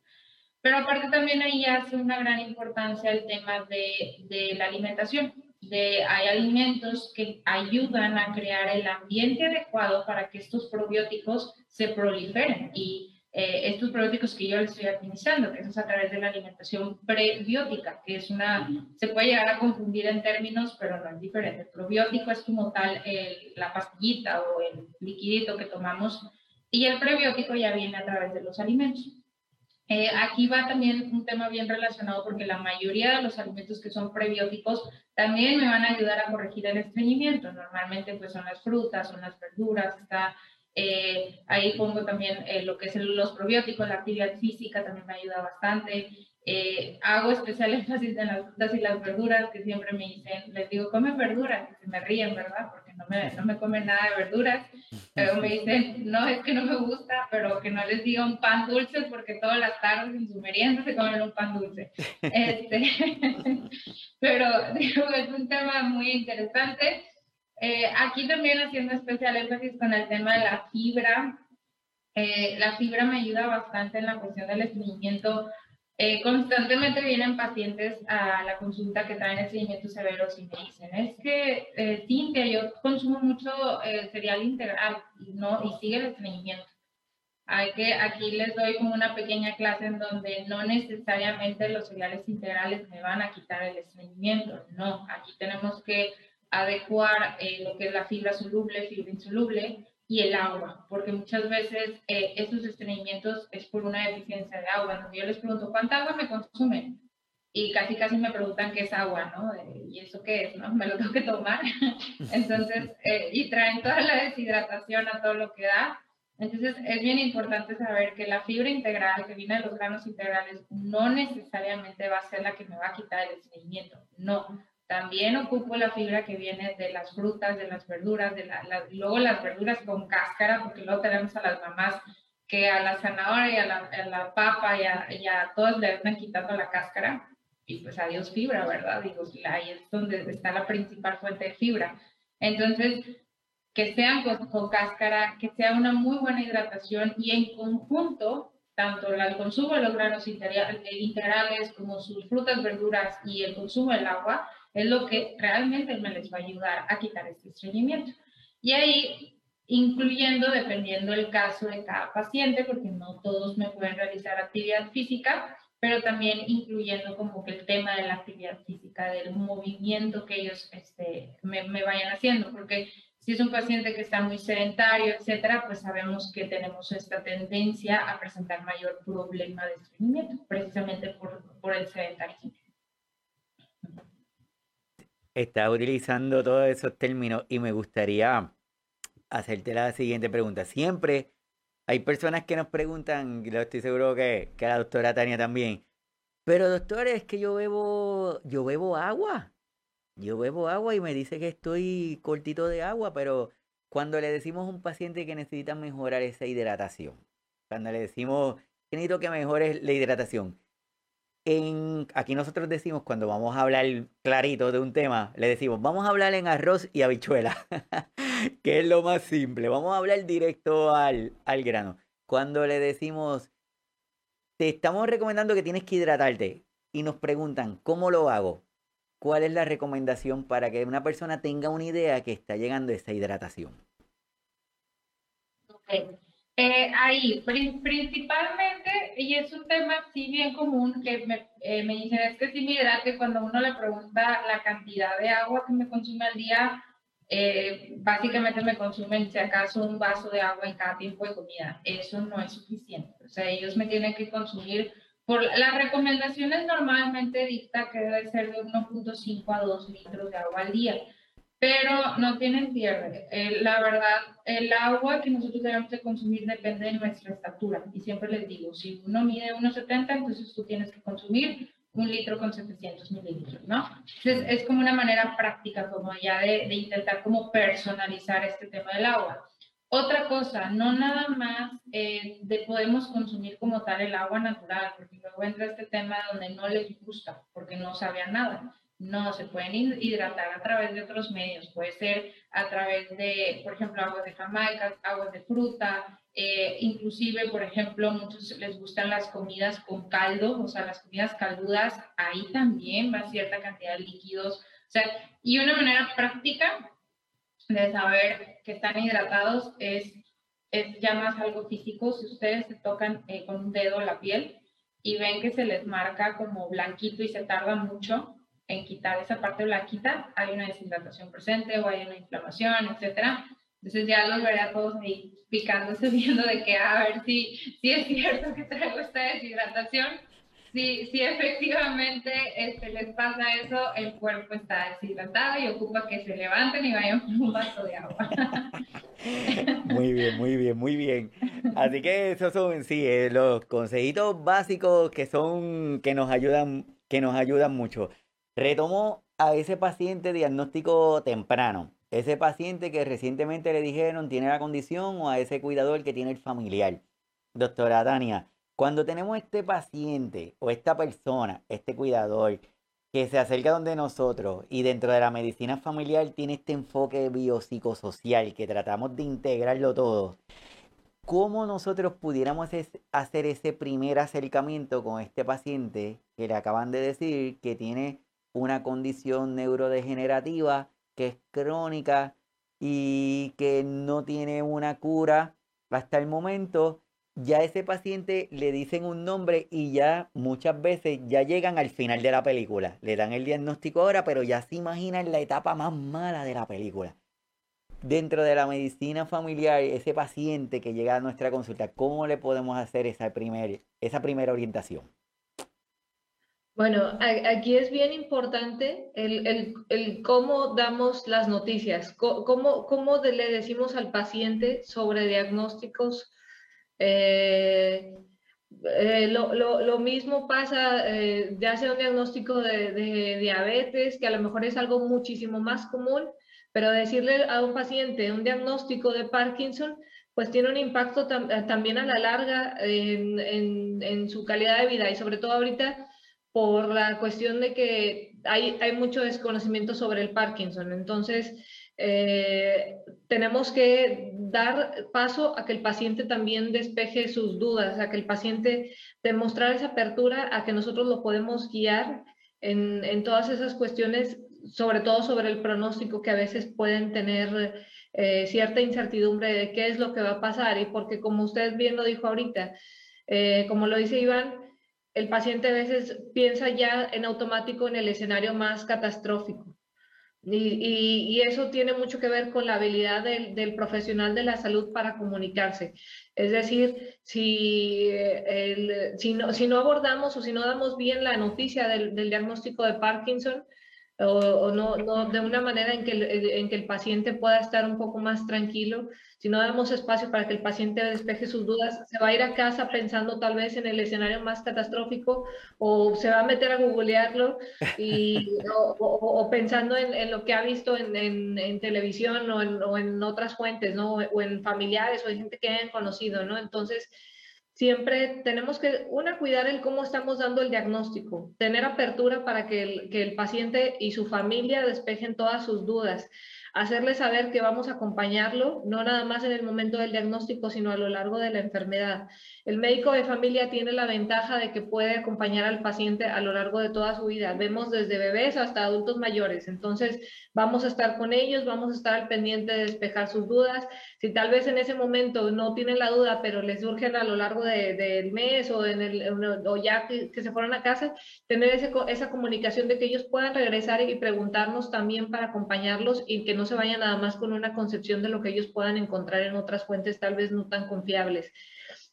Pero aparte también ahí hace una gran importancia el tema de, de la alimentación de, hay alimentos que ayudan a crear el ambiente adecuado para que estos probióticos se proliferen y eh, estos probióticos que yo les estoy administrando, que es a través de la alimentación prebiótica, que es una, se puede llegar a confundir en términos, pero no es diferente. El probiótico es como tal el, la pastillita o el liquidito que tomamos y el prebiótico ya viene a través de los alimentos. Eh, aquí va también un tema bien relacionado porque la mayoría de los alimentos que son prebióticos también me van a ayudar a corregir el estreñimiento. Normalmente pues son las frutas, son las verduras, está, eh, ahí pongo también eh, lo que es los probióticos, la actividad física también me ayuda bastante. Eh, hago especial (laughs) énfasis en las frutas y las verduras, que siempre me dicen, les digo, come verduras, que se me ríen, ¿verdad? Porque no me, no me comen nada de verduras. Pero me (laughs) dicen, no, es que no me gusta, pero que no les diga un pan dulce, porque todas las tardes en su merienda se comen un pan dulce. (laughs) Este, pero digo, es un tema muy interesante. Eh, aquí también haciendo especial énfasis con el tema de la fibra. Eh, la fibra me ayuda bastante en la cuestión del estreñimiento eh, constantemente vienen pacientes a la consulta que traen estreñimientos severos y me dicen, es que, eh, Cintia, yo consumo mucho eh, cereal integral ¿no? y sigue el estreñimiento. Hay que, aquí les doy como una pequeña clase en donde no necesariamente los cereales integrales me van a quitar el estreñimiento. No, aquí tenemos que adecuar eh, lo que es la fibra soluble, fibra insoluble, y el agua, porque muchas veces eh, estos estreñimientos es por una deficiencia de agua. Entonces yo les pregunto, ¿cuánta agua me consumen? Y casi casi me preguntan qué es agua, ¿no? ¿Y eso qué es? ¿no? (laughs) Me lo tengo que tomar. (laughs) Entonces, eh, y traen toda la deshidratación a todo lo que da. Entonces, es bien importante saber que la fibra integral que viene de los granos integrales no necesariamente va a ser la que me va a quitar el estreñimiento. No, también ocupo la fibra que viene de las frutas, de las verduras, de la, luego las verduras con cáscara, porque luego tenemos a las mamás que a la zanahoria y a la, a la papa y a, y a, todas le están quitando la cáscara. Y pues adiós fibra, ¿verdad? Digo, ahí es donde está la principal fuente de fibra. Entonces, que sean con, con cáscara, que sea una muy buena hidratación y en conjunto tanto el consumo de los granos integrales como sus frutas, verduras y el consumo del agua es lo que realmente me les va a ayudar a quitar este estreñimiento. Y ahí, incluyendo, dependiendo del caso de cada paciente, porque no todos me pueden realizar actividad física, pero también incluyendo como que el tema de la actividad física, del movimiento que ellos este, me, me vayan haciendo, porque si es un paciente que está muy sedentario, etcétera, pues sabemos que tenemos esta tendencia a presentar mayor problema de estreñimiento, precisamente por, por el sedentarismo está utilizando todos esos términos y me gustaría hacerte la siguiente pregunta. Siempre hay personas que nos preguntan, y lo estoy seguro que, que la doctora Tania también, pero doctor, es que yo bebo, yo bebo agua. Yo bebo agua y me dice que estoy cortito de agua, pero cuando le decimos a un paciente que necesita mejorar esa hidratación, cuando le decimos que necesito que mejores la hidratación, aquí nosotros decimos, cuando vamos a hablar clarito de un tema, le decimos, vamos a hablar en arroz y habichuela, (laughs) que es lo más simple, vamos a hablar directo al, al grano. Cuando le decimos, te estamos recomendando que tienes que hidratarte y nos preguntan, ¿cómo lo hago? ¿Cuál es la recomendación para que una persona tenga una idea que está llegando esa hidratación? Okay. Eh, ahí, principalmente, y es un tema sí bien común, que me, eh, me dicen, es que si me hidrate, cuando uno le pregunta la cantidad de agua que me consume al día, eh, básicamente me consumen, si acaso, un vaso de agua en cada tiempo de comida. Eso no es suficiente. O sea, ellos me tienen que consumir, por las recomendaciones normalmente dicta que debe ser de 1.5 a 2 litros de agua al día pero no tienen pierde. la verdad, el agua que nosotros debemos de consumir depende de nuestra estatura. Y siempre les digo, si uno mide 1,70, entonces tú tienes que consumir un litro con 700 mililitros, ¿no? Entonces es como una manera práctica, como ya de, de intentar como personalizar este tema del agua. Otra cosa, no nada más eh, de podemos consumir como tal el agua natural, porque luego entra este tema donde no les gusta, porque no sabían nada. No, se pueden hidratar a través de otros medios. Puede ser a través de, por ejemplo, aguas de Jamaica, aguas de fruta, eh, inclusive, por ejemplo, muchos les gustan las comidas con caldo, o sea, las comidas caldudas, ahí también va cierta cantidad de líquidos. O sea, y una manera práctica de saber que están hidratados es, es ya más algo físico. Si ustedes se tocan eh, con un dedo la piel y ven que se les marca como blanquito y se tarda mucho, en quitar esa parte blanquita, hay una deshidratación presente o hay una inflamación, etcétera. Entonces ya los veré a todos ahí picándose, (laughs) viendo de que a ver si, si es cierto que traigo esta deshidratación. Si, si efectivamente este, les pasa eso, el cuerpo está deshidratado y ocupa que se levanten y vayan por un vaso de agua. (laughs) Muy bien, muy bien, muy bien. Así que esos son sí, eh, los consejitos básicos que son que nos ayudan que nos ayudan mucho. Retomó a ese paciente diagnóstico temprano, ese paciente que recientemente le dijeron tiene la condición o a ese cuidador que tiene el familiar. Doctora Tania, cuando tenemos este paciente o esta persona, este cuidador, que se acerca donde nosotros y dentro de la medicina familiar tiene este enfoque biopsicosocial que tratamos de integrarlo todo, ¿cómo nosotros pudiéramos hacer ese primer acercamiento con este paciente que le acaban de decir que tiene una condición neurodegenerativa que es crónica y que no tiene una cura hasta el momento, ya ese paciente le dicen un nombre y ya muchas veces ya llegan al final de la película. Le dan el diagnóstico ahora, pero ya se imaginan la etapa más mala de la película. Dentro de la medicina familiar, ese paciente que llega a nuestra consulta, ¿cómo le podemos hacer esa, esa primera orientación? Bueno, aquí es bien importante el, cómo damos las noticias, cómo, cómo le decimos al paciente sobre diagnósticos. Eh, eh, lo, mismo pasa, eh, ya sea un diagnóstico de, diabetes, que a lo mejor es algo muchísimo más común, pero decirle a un paciente un diagnóstico de Parkinson, pues tiene un impacto también a la larga en, en su calidad de vida y sobre todo ahorita por la cuestión de que hay, hay mucho desconocimiento sobre el Parkinson. Entonces, eh, tenemos que dar paso a que el paciente también despeje sus dudas, a que el paciente demostrar esa apertura, a que nosotros lo podemos guiar en, en todas esas cuestiones, sobre todo sobre el pronóstico que a veces pueden tener eh, cierta incertidumbre de qué es lo que va a pasar y porque como usted bien lo dijo ahorita, eh, como lo dice Iván, el paciente a veces piensa ya en automático en el escenario más catastrófico. Y, eso tiene mucho que ver con la habilidad del, profesional de la salud para comunicarse. Es decir, si, si, no, si, no, abordamos o si no damos bien la noticia del, diagnóstico de Parkinson, o, no, no, de una manera en que, en que el paciente pueda estar un poco más tranquilo. Si no damos espacio para que el paciente despeje sus dudas, se va a ir a casa pensando tal vez en el escenario más catastrófico o se va a meter a googlearlo y, (laughs) o, o, pensando en, en, lo que ha visto en, en, en televisión o, o en, otras fuentes, ¿no? O en familiares o en gente que hayan conocido, ¿no? Entonces, siempre tenemos que, cuidar el cómo estamos dando el diagnóstico, tener apertura para que el, que el paciente y su familia despejen todas sus dudas hacerle saber que vamos a acompañarlo, no nada más en el momento del diagnóstico, sino a lo largo de la enfermedad. El médico de familia tiene la ventaja de que puede acompañar al paciente a lo largo de toda su vida. Vemos desde bebés hasta adultos mayores. Entonces, vamos a estar con ellos, vamos a estar al pendiente de despejar sus dudas. Si tal vez en ese momento no tienen la duda, pero les surgen a lo largo del mes o, ya que, se fueron a casa, tener esa comunicación de que ellos puedan regresar y preguntarnos también para acompañarlos y que no se vayan nada más con una concepción de lo que ellos puedan encontrar en otras fuentes tal vez no tan confiables.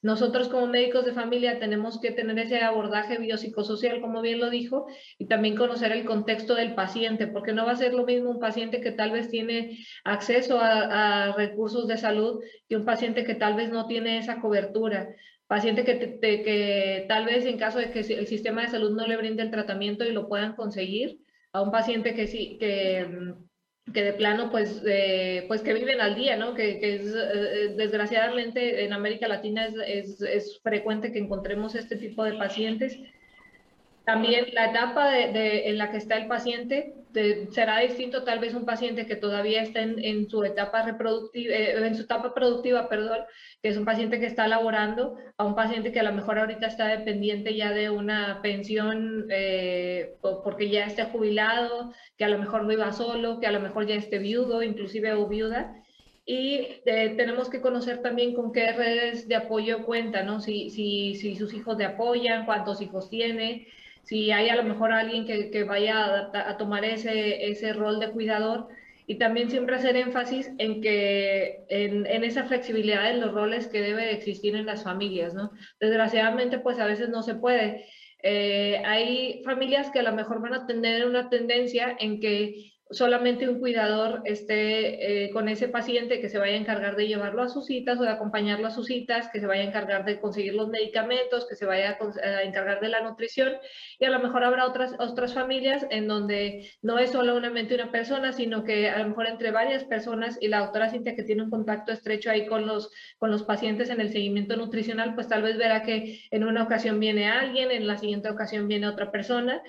Nosotros como médicos de familia tenemos que tener ese abordaje biopsicosocial, como bien lo dijo, y también conocer el contexto del paciente, porque no va a ser lo mismo un paciente que tal vez tiene acceso a, recursos de salud que un paciente que tal vez no tiene esa cobertura. Paciente que, que, tal vez en caso de que el sistema de salud no le brinde el tratamiento y lo puedan conseguir, a un paciente que sí, que que de plano pues, eh, pues que viven al día, ¿no? Que, que es, eh, desgraciadamente en América Latina es, es, es, frecuente que encontremos este tipo de pacientes también la etapa de, en la que está el paciente será distinto tal vez un paciente que todavía está en, su etapa reproductiva, eh, en su etapa productiva, perdón, que es un paciente que está laborando, a un paciente que a lo mejor ahorita está dependiente ya de una pensión eh, porque ya esté jubilado, que a lo mejor viva solo, que a lo mejor ya esté viudo, inclusive o viuda. Y eh, tenemos que conocer también con qué redes de apoyo cuenta, ¿no? Si, si, si sus hijos le apoyan, cuántos hijos tiene, si hay a lo mejor alguien que, que vaya a, tomar ese, ese rol de cuidador y también siempre hacer énfasis en que en, esa flexibilidad en los roles que debe existir en las familias, ¿no? Desgraciadamente, pues a veces no se puede. Eh, hay familias que a lo mejor van a tener una tendencia en que solamente un cuidador esté eh, con ese paciente que se vaya a encargar de llevarlo a sus citas o de acompañarlo a sus citas, que se vaya a encargar de conseguir los medicamentos, que se vaya a, encargar de la nutrición. Y a lo mejor habrá otras, otras familias en donde no es solamente una persona, sino que a lo mejor entre varias personas y la doctora Cintia que tiene un contacto estrecho ahí con los, con los pacientes en el seguimiento nutricional, pues tal vez verá que en una ocasión viene alguien, en la siguiente ocasión viene otra persona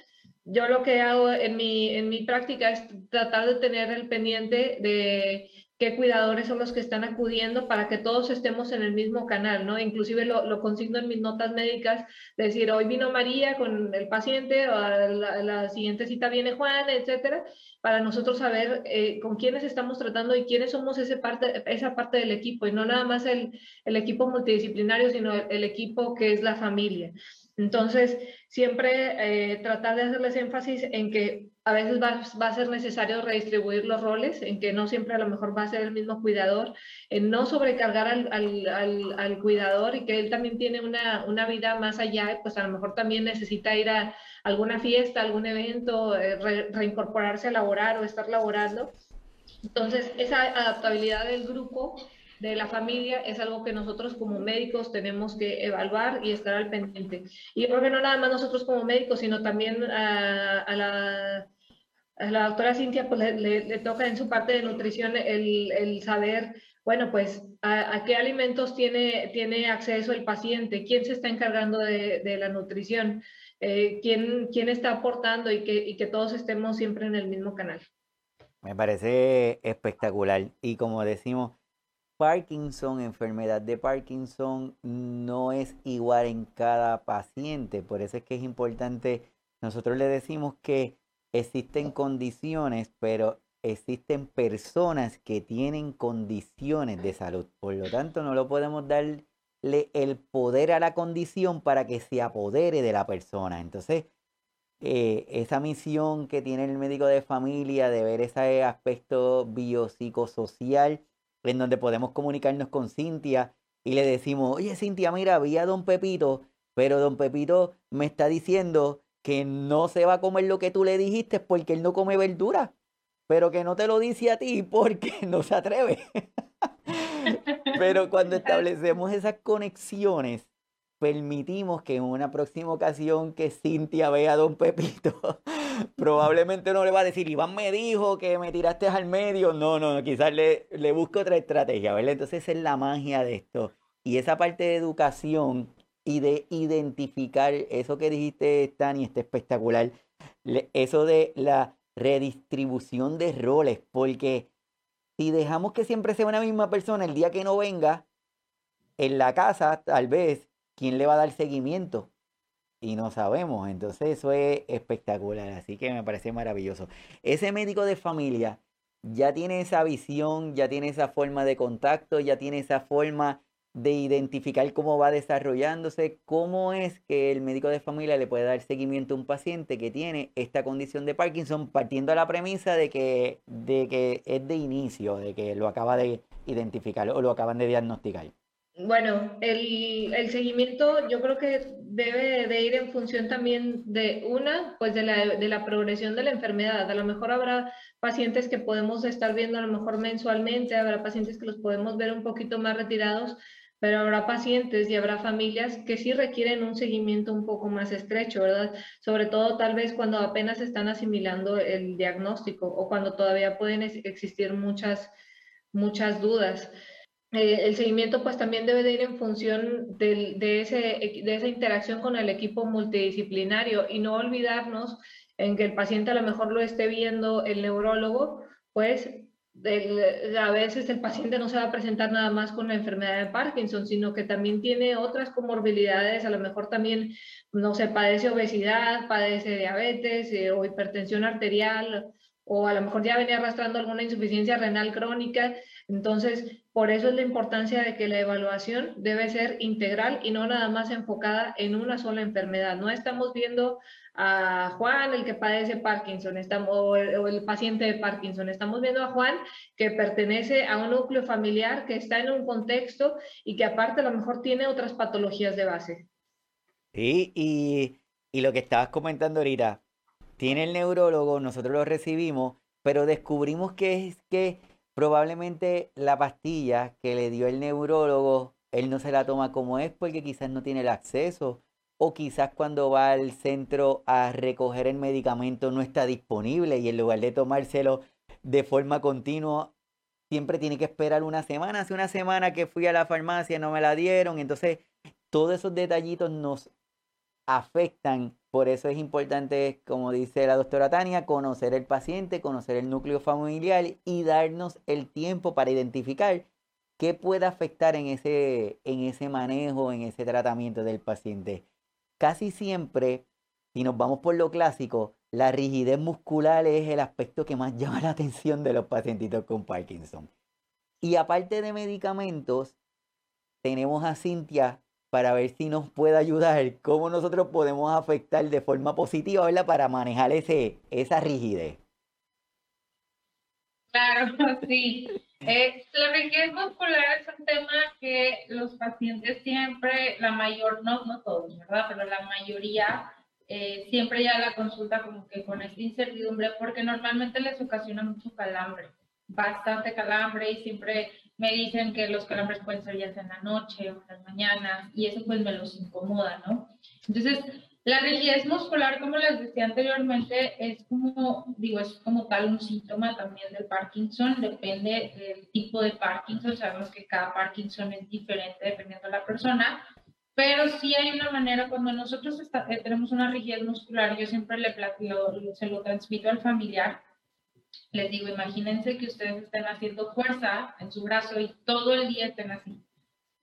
yo lo que hago en mi, en mi práctica es tratar de tener el pendiente de qué cuidadores son los que están acudiendo para que todos estemos en el mismo canal, ¿no? Inclusive lo, lo consigno en mis notas médicas, decir, hoy vino María con el paciente, o la, siguiente cita viene Juan, etcétera, para nosotros saber eh, con quiénes estamos tratando y quiénes somos ese parte, esa parte del equipo, y no nada más el, el equipo multidisciplinario, sino el equipo que es la familia. Entonces, siempre eh, tratar de hacerles énfasis en que a veces va, a ser necesario redistribuir los roles, en que no siempre a lo mejor va a ser el mismo cuidador, en no sobrecargar al, cuidador y que él también tiene una, vida más allá, pues a lo mejor también necesita ir a alguna fiesta, algún evento, eh, reincorporarse a laborar o estar laborando. Entonces, esa adaptabilidad del grupo de la familia es algo que nosotros como médicos tenemos que evaluar y estar al pendiente. Y yo creo que no nada más nosotros como médicos, sino también a, la, doctora Cintia, pues le, toca en su parte de nutrición el, el saber, bueno, pues a, qué alimentos tiene, tiene acceso el paciente, quién se está encargando de, de la nutrición, eh, quién, quién está aportando y que, y que todos estemos siempre en el mismo canal. Me parece espectacular. Y como decimos, Parkinson, enfermedad de Parkinson, no es igual en cada paciente. Por eso es que es importante, nosotros le decimos que existen condiciones, pero existen personas que tienen condiciones de salud. Por lo tanto, no lo podemos darle el poder a la condición para que se apodere de la persona. Entonces, eh, esa misión que tiene el médico de familia de ver ese aspecto biopsicosocial, en donde podemos comunicarnos con Cintia y le decimos, oye Cintia, mira, vi a don Pepito, pero don Pepito me está diciendo que no se va a comer lo que tú le dijiste porque él no come verdura, pero que no te lo dice a ti porque (laughs) no se atreve. (laughs) pero cuando establecemos esas conexiones, permitimos que en una próxima ocasión que Cintia vea a Don Pepito, probablemente no le va a decir, Iván me dijo que me tiraste al medio. No, no, quizás le, le busco otra estrategia, ¿verdad? Entonces es la magia de esto. Y esa parte de educación y de identificar eso que dijiste, Tani, está espectacular. eso de la redistribución de roles, porque si dejamos que siempre sea una misma persona el día que no venga, en la casa, tal vez, ¿quién le va a dar seguimiento? Y no sabemos. Entonces eso es espectacular. Así que me parece maravilloso. Ese médico de familia ya tiene esa visión, ya tiene esa forma de contacto, ya tiene esa forma de identificar cómo va desarrollándose, cómo es que el médico de familia le puede dar seguimiento a un paciente que tiene esta condición de Parkinson, partiendo de la premisa de que, de que es de inicio, de que lo acaba de identificar o lo acaban de diagnosticar. Bueno, el, el, seguimiento yo creo que debe de ir en función también de una, pues de la, de la progresión de la enfermedad. A lo mejor habrá pacientes que podemos estar viendo a lo mejor mensualmente, habrá pacientes que los podemos ver un poquito más retirados, pero habrá pacientes y habrá familias que sí requieren un seguimiento un poco más estrecho, ¿verdad? Sobre todo tal vez cuando apenas están asimilando el diagnóstico o cuando todavía pueden existir muchas, muchas dudas. Eh, el seguimiento pues también debe de ir en función de, ese, de esa interacción con el equipo multidisciplinario y no olvidarnos en que el paciente a lo mejor lo esté viendo el neurólogo, pues a veces el paciente no se va a presentar nada más con la enfermedad de Parkinson, sino que también tiene otras comorbilidades, a lo mejor también, no sé, padece obesidad, padece diabetes eh, o hipertensión arterial, o a lo mejor ya venía arrastrando alguna insuficiencia renal crónica. Entonces, por eso es la importancia de que la evaluación debe ser integral y no nada más enfocada en una sola enfermedad. No estamos viendo a Juan, el que padece Parkinson, estamos, o, el, paciente de Parkinson, estamos viendo a Juan que pertenece a un núcleo familiar que está en un contexto y que aparte a lo mejor tiene otras patologías de base. Sí, y, y lo que estabas comentando ahorita, tiene el neurólogo, nosotros lo recibimos, pero descubrimos que es que probablemente la pastilla que le dio el neurólogo, él no se la toma como es porque quizás no tiene el acceso o quizás cuando va al centro a recoger el medicamento no está disponible y en lugar de tomárselo de forma continua, siempre tiene que esperar una semana. Hace una semana que fui a la farmacia no me la dieron, entonces todos esos detallitos nos afectan. Por eso es importante, como dice la doctora Tania, conocer el paciente, conocer el núcleo familiar y darnos el tiempo para identificar qué puede afectar en ese, en ese manejo, en ese tratamiento del paciente. Casi siempre, si nos vamos por lo clásico, la rigidez muscular es el aspecto que más (laughs) llama la atención de los pacientitos con Parkinson. Y aparte de medicamentos, tenemos a Cintia para ver si nos puede ayudar, cómo nosotros podemos afectar de forma positiva, ¿verdad? Para manejar ese, esa rigidez. Claro, (laughs) sí. Eh, la rigidez muscular es un tema que los pacientes siempre, la mayor, no, no todos, ¿verdad? Pero la mayoría eh, siempre ya la consulta como que con esta incertidumbre porque normalmente les ocasiona mucho calambre, bastante calambre y siempre me dicen que los calambres pueden ser ya en la noche o en las mañanas y eso pues me los incomoda, ¿no? Entonces, la rigidez muscular, como les decía anteriormente, es como, digo, es como tal un síntoma también del Parkinson, depende del tipo de Parkinson, sabemos que cada Parkinson es diferente dependiendo de la persona, pero sí hay una manera, cuando nosotros eh, tenemos una rigidez muscular, yo siempre le, se lo transmito al familiar, les digo, imagínense que ustedes estén haciendo fuerza en su brazo y todo el día estén así.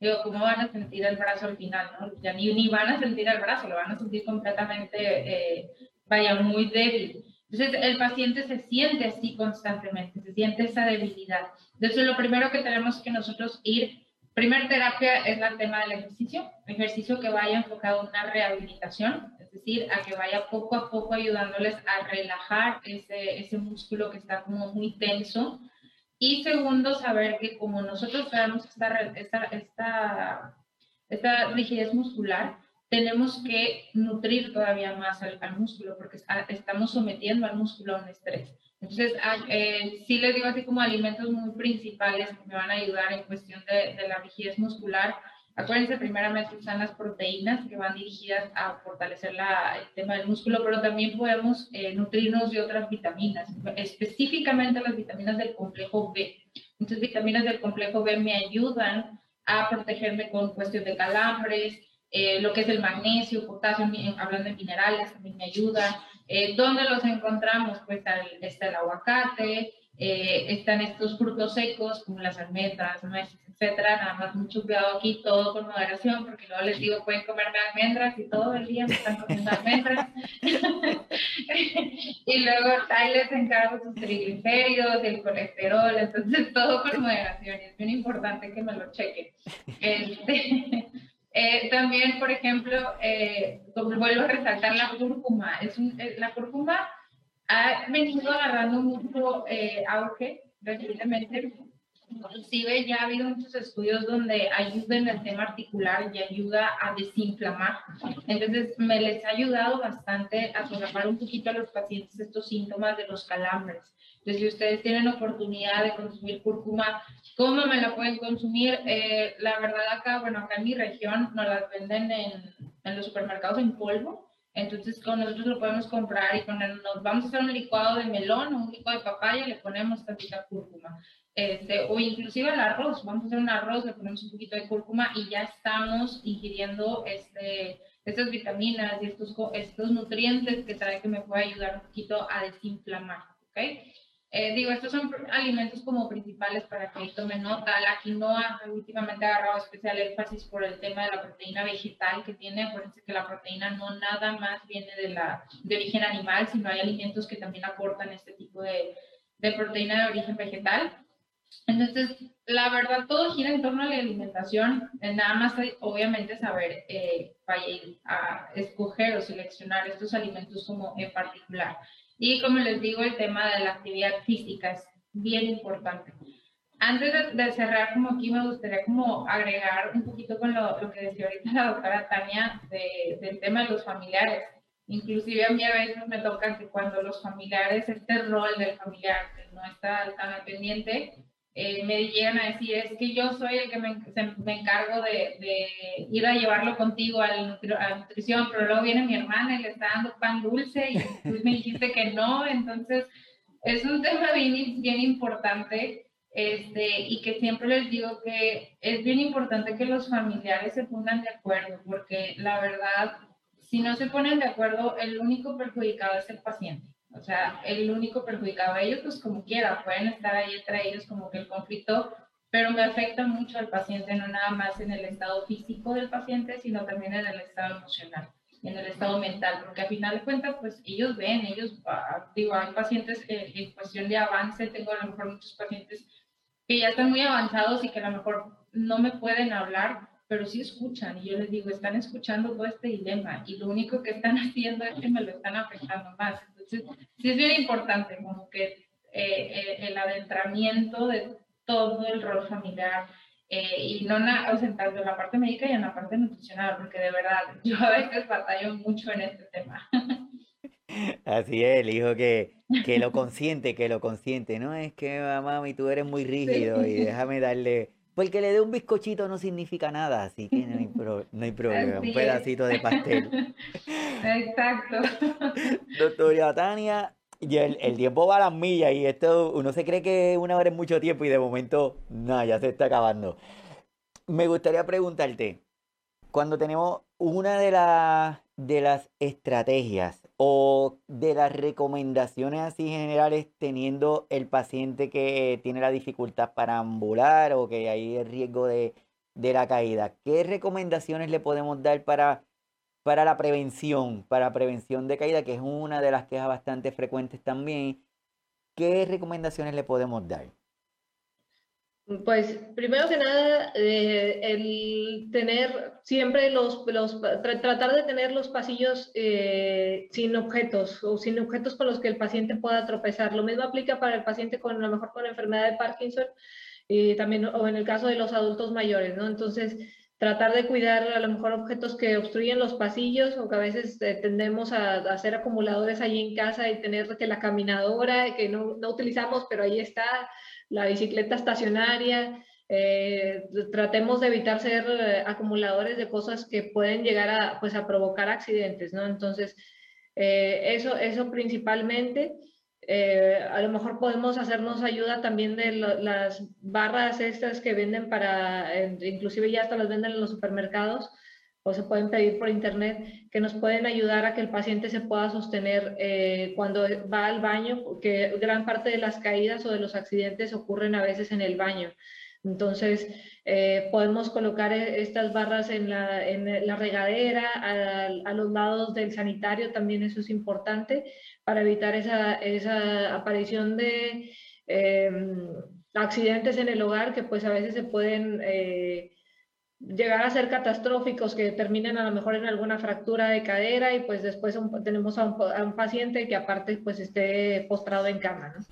Digo, ¿cómo van a sentir el brazo al final? ¿no? Ya ni, ni van a sentir el brazo, lo van a sentir completamente, eh, vaya, muy débil. Entonces, el paciente se siente así constantemente, se siente esa debilidad. Entonces, lo primero que tenemos que nosotros ir, primer terapia es el tema del ejercicio, ejercicio que vaya enfocado en una rehabilitación, es decir, a que vaya poco a poco ayudándoles a relajar ese, ese músculo que está como muy tenso. Y segundo, saber que como nosotros tenemos esta, esta, esta, esta rigidez muscular, tenemos que nutrir todavía más al, músculo porque estamos sometiendo al músculo a un estrés. Entonces, ah, eh, sí les digo así como alimentos muy principales que me van a ayudar en cuestión de, de la rigidez muscular. Acuérdense, primeramente están las proteínas que van dirigidas a fortalecer la, el tema del músculo, pero también podemos eh, nutrirnos de otras vitaminas, específicamente las vitaminas del complejo B. Entonces, vitaminas del complejo B me ayudan a protegerme con cuestión de calambres, eh, lo que es el magnesio, potasio, hablando de minerales, también me ayudan. Eh, ¿Dónde los encontramos? Pues está el, aguacate, eh, están estos frutos secos como las almendras, nueces, etcétera. Nada más mucho cuidado aquí, todo con moderación, porque luego les digo, pueden comerme almendras y todo el día me están comiendo almendras. (laughs) y luego ahí les encargo sus triglicéridos, el colesterol, entonces todo con moderación. Y es bien importante que me lo chequen. Este, (laughs) eh, también, por ejemplo, eh, vuelvo a resaltar la cúrcuma. Es eh, la cúrcuma ha venido agarrando mucho auge recientemente. Inclusive ya ha habido muchos estudios donde ayuda en el tema articular y ayuda a desinflamar. Entonces, me les ha ayudado bastante a programar un poquito a los pacientes estos síntomas de los calambres. Entonces, si ustedes tienen oportunidad de consumir cúrcuma, ¿cómo me la pueden consumir? Eh, la verdad acá, bueno, acá en mi región nos las venden en, en los supermercados en polvo. Entonces, con nosotros lo podemos comprar y con nos vamos a hacer un licuado de melón o un licuado de papaya, le ponemos tantita cúrcuma. Este, o inclusive al arroz, vamos a hacer un arroz, le ponemos un poquito de cúrcuma y ya estamos ingiriendo este, estas vitaminas y estos, estos nutrientes que trae que me puede ayudar un poquito a desinflamar, ¿ok? Eh, digo, estos son alimentos como principales para que tomen nota. La quinoa últimamente ha agarrado especial énfasis por el tema de la proteína vegetal que tiene. Acuérdense que la proteína no nada más viene de, la, de origen animal, sino hay alimentos que también aportan este tipo de, de proteína de origen vegetal. Entonces, la verdad, todo gira en torno a la alimentación. Eh, nada más, obviamente, saber eh, a escoger o seleccionar estos alimentos como en particular. Y como les digo, el tema de la actividad física es bien importante. Antes de, cerrar, como aquí me gustaría como agregar un poquito con lo, lo que decía ahorita la doctora Tania de, del tema de los familiares. Inclusive a mí a veces me toca que cuando los familiares, este rol del familiar que no está tan pendiente, eh, me llegan a decir, es que yo soy el que me, me encargo de, de, ir a llevarlo contigo a la nutrición, pero luego viene mi hermana y le está dando pan dulce y me dijiste que no, entonces es un tema bien, bien importante este, y que siempre les digo que es bien importante que los familiares se pongan de acuerdo, porque la verdad, si no se ponen de acuerdo, el único perjudicado es el paciente. O sea, el único perjudicado a ellos, pues como quiera, pueden estar ahí ellos como que el conflicto, pero me afecta mucho al paciente, no nada más en el estado físico del paciente, sino también en el estado emocional, en el estado mental, porque al final de cuentas, pues ellos ven, ellos, ah, digo, hay pacientes en cuestión de avance, tengo a lo mejor muchos pacientes que ya están muy avanzados y que a lo mejor no me pueden hablar, pero sí escuchan y yo les digo, están escuchando todo este dilema y lo único que están (laughs) haciendo es que me lo están afectando más sí es bien importante como que eh, eh, el adentramiento de todo el rol familiar eh, y no na, o sea, tanto en la parte médica y en la parte nutricional, porque de verdad (laughs) yo a veces batallo mucho en este tema. Así es, el hijo que, que lo consiente, que lo consiente, ¿no? Es que mamá, tú eres muy rígido y (laughs) déjame darle... Porque le dé un bizcochito no significa nada, así que no hay, (laughs) no hay problema, un pedacito de pastel. (laughs) Exacto. (laughs) Doctora Tania, y el, el, tiempo va a las millas y esto uno se cree que una hora es mucho tiempo y de momento, nada, ya se está acabando. Me gustaría preguntarte, cuando tenemos una de, las de las estrategias o de las recomendaciones así generales teniendo el paciente que tiene la dificultad para ambular o que hay el riesgo de, de la caída, ¿qué recomendaciones le podemos dar para para la prevención, para prevención de caída, que es una de las quejas bastante frecuentes también, ¿qué recomendaciones le podemos dar? Pues primero que nada, eh, el tener siempre los, los tratar de tener los pasillos eh, sin objetos o sin objetos con los que el paciente pueda tropezar. Lo mismo aplica para el paciente con a lo mejor con enfermedad de Parkinson y también o en el caso de los adultos mayores, ¿no? Entonces, tratar de cuidar a lo mejor objetos que obstruyen los pasillos o que a veces eh, tendemos a, hacer acumuladores ahí en casa y tener que la caminadora que no, no utilizamos, pero ahí está, la bicicleta estacionaria. Eh, tratemos de evitar ser eh, acumuladores de cosas que pueden llegar a, pues, a provocar accidentes, ¿no? Entonces, eso, eso principalmente. Eh, a lo mejor podemos hacernos ayuda también de las barras estas que venden para, inclusive ya hasta las venden en los supermercados o se pueden pedir por internet, que nos pueden ayudar a que el paciente se pueda sostener eh, cuando va al baño, porque gran parte de las caídas o de los accidentes ocurren a veces en el baño. Entonces, eh, podemos colocar estas barras en la, en la regadera, a, a, los lados del sanitario, también eso es importante para evitar esa, esa aparición de em, accidentes en el hogar que pues a veces se pueden eh, llegar a ser catastróficos, que terminen a lo mejor en alguna fractura de cadera y pues después tenemos a un, paciente que aparte pues esté postrado en cama, ¿no?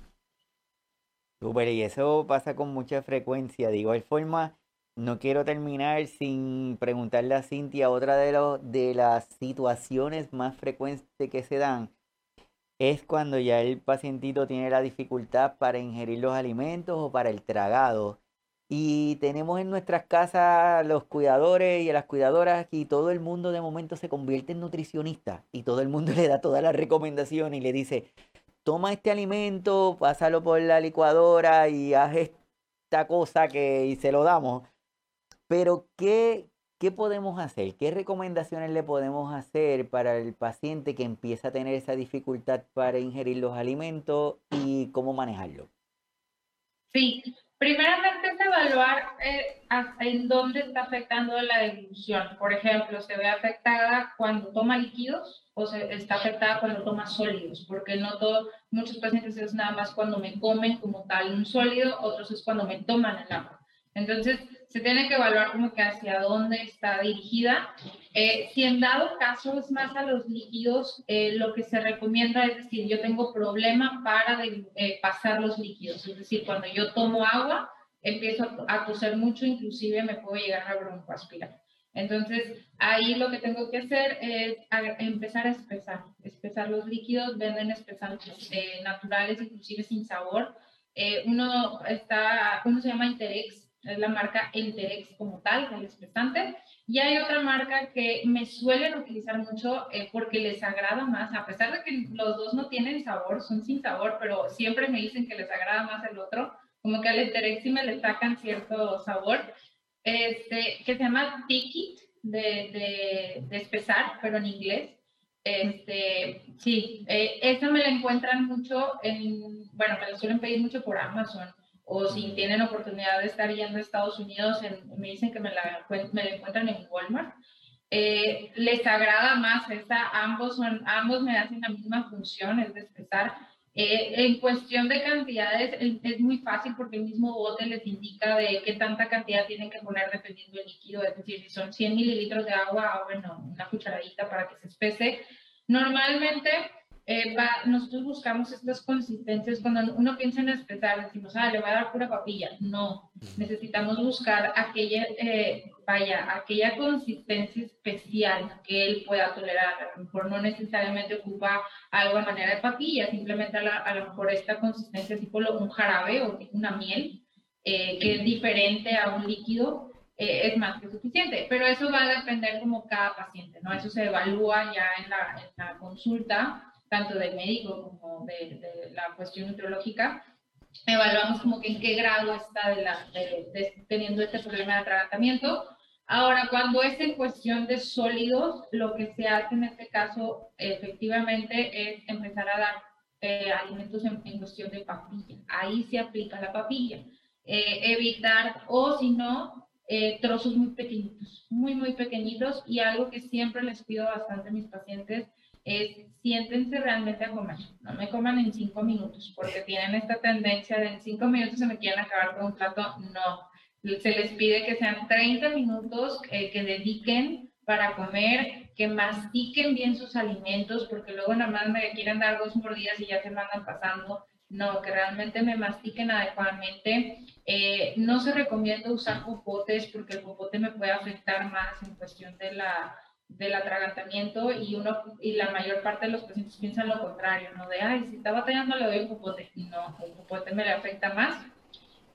Super, y eso pasa con mucha frecuencia. De igual forma, no quiero terminar sin preguntarle a Cintia otra de, los, de las situaciones más frecuentes que se dan es cuando ya el pacientito tiene la dificultad para ingerir los alimentos o para el tragado. Y tenemos en nuestras casas los cuidadores y las cuidadoras y todo el mundo de momento se convierte en nutricionista y todo el mundo (laughs) le da todas las recomendaciones y le dice, toma este alimento, pásalo por la licuadora y haz esta cosa que y se lo damos. Pero ¿qué, ¿Qué podemos hacer? ¿Qué recomendaciones le podemos hacer para el paciente que empieza a tener esa dificultad para ingerir los alimentos y cómo manejarlo? Sí, primeramente es evaluar eh, en dónde está afectando la dilución. Por ejemplo, se ve afectada cuando toma líquidos o se está afectada cuando toma sólidos, porque no todos, muchos pacientes es nada más cuando me comen como tal un sólido, otros es cuando me toman el agua. Entonces, se tiene que evaluar como que hacia dónde está dirigida. Eh, si en dado caso es más a los líquidos, eh, lo que se recomienda es decir, yo tengo problema para eh, pasar los líquidos, es decir, cuando yo tomo agua, empiezo a, toser mucho, inclusive me puedo llegar a broncoaspirar. Entonces, ahí lo que tengo que hacer es empezar a espesar, espesar los líquidos, venden espesantes naturales, inclusive sin sabor. uno, está, uno se llama Interex, es la marca Enterex como tal, el espesante. Y hay otra marca que me suelen utilizar mucho eh, porque les agrada más, a pesar de que los dos no tienen sabor, son sin sabor, pero siempre me dicen que les agrada más el otro, como que al Enterex sí me le sacan cierto sabor, este, que se llama Tiki de, de, espesar, pero en inglés. Este, sí, eh, me la encuentran mucho en, bueno, me la suelen pedir mucho por Amazon o si tienen oportunidad de estar yendo a Estados Unidos, me dicen que me la, me la encuentran en Walmart. Eh, les agrada más esta, ambos, son, ambos me hacen la misma función, es de espesar. Eh, en cuestión de cantidades es, muy fácil porque el mismo bote les indica de qué tanta cantidad tienen que poner dependiendo del líquido, es decir, si son 100 mililitros de agua, ah, bueno, una cucharadita para que se espese. Normalmente eh, nosotros buscamos estas consistencias cuando uno piensa en espesar, decimos, ah, le voy a dar pura papilla. No, necesitamos buscar aquella, eh, vaya, aquella consistencia especial que él pueda tolerar. A lo mejor no necesariamente ocupa algo a manera de papilla, simplemente a, lo mejor esta consistencia tipo un jarabe o una miel, eh, que es diferente a un líquido, es más que suficiente. Pero eso va a depender como cada paciente, ¿no? Eso se evalúa ya en la, en la consulta tanto del médico como de, la cuestión nutriológica, evaluamos como que en qué grado está de la, teniendo este problema de tratamiento. Ahora, cuando es en cuestión de sólidos, lo que se hace en este caso efectivamente es empezar a dar eh, alimentos en, cuestión de papilla. Ahí se aplica la papilla. Eh, evitar, o si no, eh, trozos muy pequeñitos, muy, muy pequeñitos. Y algo que siempre les pido bastante a mis pacientes es siéntense realmente a comer, no me coman en cinco minutos, porque tienen esta tendencia de en cinco minutos se me quieren acabar con un plato, no, se les pide que sean 30 minutos eh, que dediquen para comer, que mastiquen bien sus alimentos, porque luego nada más me quieren dar dos mordidas y ya se me andan pasando, no, que realmente me mastiquen adecuadamente. Eh, no se recomienda usar popotes porque el popote me puede afectar más en cuestión de la, del atragantamiento y uno y la mayor parte de los pacientes piensan lo contrario, ¿no? De, ay, si está batallando le doy un popote. No, el popote me le afecta más.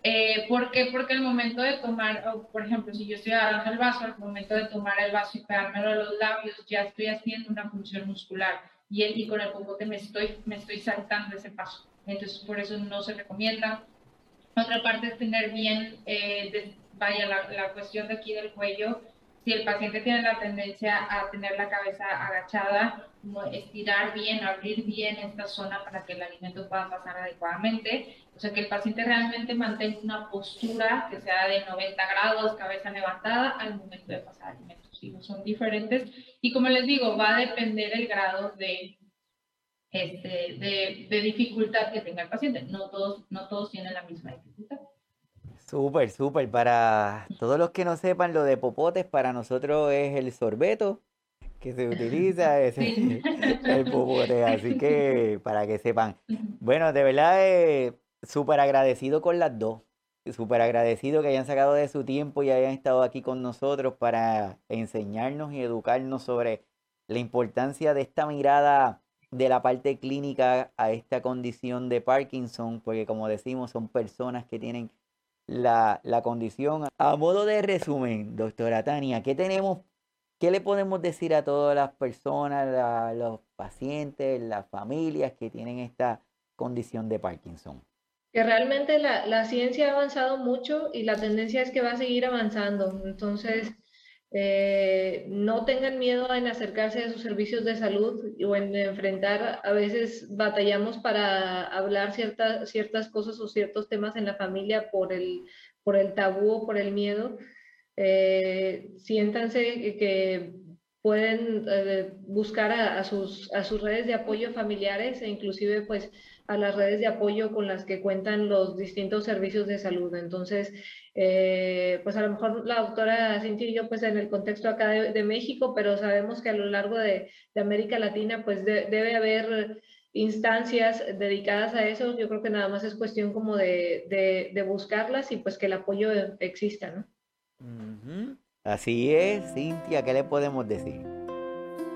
Eh, ¿Por qué? Porque el momento de tomar, por ejemplo, si yo estoy agarrando el vaso, al momento de tomar el vaso y pegármelo a los labios, ya estoy haciendo una función muscular y, el, y con el popote me estoy, me estoy saltando ese paso. Entonces, por eso no se recomienda. Otra parte es tener bien, eh, vaya, la, la cuestión de aquí del cuello, si el paciente tiene la tendencia a tener la cabeza agachada, estirar bien, abrir bien esta zona para que el alimento pueda pasar adecuadamente. O sea, que el paciente realmente mantenga una postura que sea de 90 grados, cabeza levantada al momento de pasar alimentos. Son diferentes. Y como les digo, va a depender el grado de, este, de, de dificultad que tenga el paciente. No todos, no todos tienen la misma dificultad. Súper, súper. Para todos los que no sepan, lo de popotes para nosotros es el sorbeto que se utiliza, (laughs) es el popote. Así que para que sepan. Bueno, de verdad, eh, súper agradecido con las dos. Súper agradecido que hayan sacado de su tiempo y hayan estado aquí con nosotros para enseñarnos y educarnos sobre la importancia de esta mirada de la parte clínica a esta condición de Parkinson, porque como decimos, son personas que tienen la, condición. A modo de resumen, doctora Tania, ¿qué tenemos, qué le podemos decir a todas las personas, a los pacientes, las familias que tienen esta condición de Parkinson? Que realmente la, la ciencia ha avanzado mucho y la tendencia es que va a seguir avanzando. Entonces, eh, no tengan miedo en acercarse a sus servicios de salud o en enfrentar, a veces batallamos para hablar ciertas ciertas cosas o ciertos temas en la familia por el, por el tabú o por el miedo. Eh, siéntanse que pueden eh, buscar a, sus, a sus redes de apoyo familiares e inclusive pues a las redes de apoyo con las que cuentan los distintos servicios de salud. Entonces, eh, pues a lo mejor la doctora Cintia y yo, pues en el contexto acá de, México, pero sabemos que a lo largo de, América Latina, pues debe haber instancias dedicadas a eso. Yo creo que nada más es cuestión como de, de buscarlas y pues que el apoyo exista, ¿no? Así es, Cintia, ¿qué le podemos decir?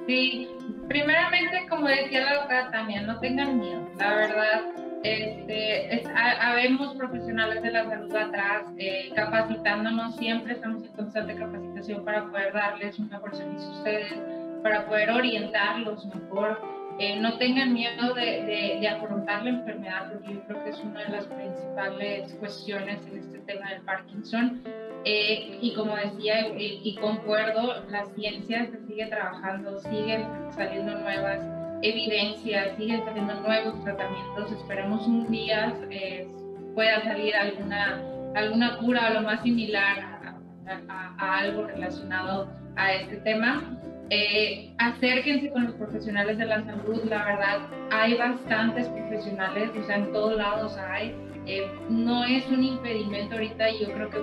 Sí, primeramente, como decía la doctora también, no tengan miedo. La verdad, este, habemos profesionales de la salud atrás eh, capacitándonos, siempre estamos en constante capacitación para poder darles un mejor servicio a ustedes, para poder orientarlos mejor. Eh, no tengan miedo de, de, afrontar la enfermedad, porque yo creo que es una de las principales cuestiones en este tema del Parkinson. Eh, y como decía, y concuerdo, la ciencia se sigue trabajando, siguen saliendo nuevas evidencias, siguen saliendo nuevos tratamientos. Esperemos un día eh, pueda salir alguna, alguna cura o lo más similar a, algo relacionado a este tema. Eh, acérquense con los profesionales de la salud, la verdad, hay bastantes profesionales, o sea, en todos lados hay. Eh, no es un impedimento ahorita y yo creo que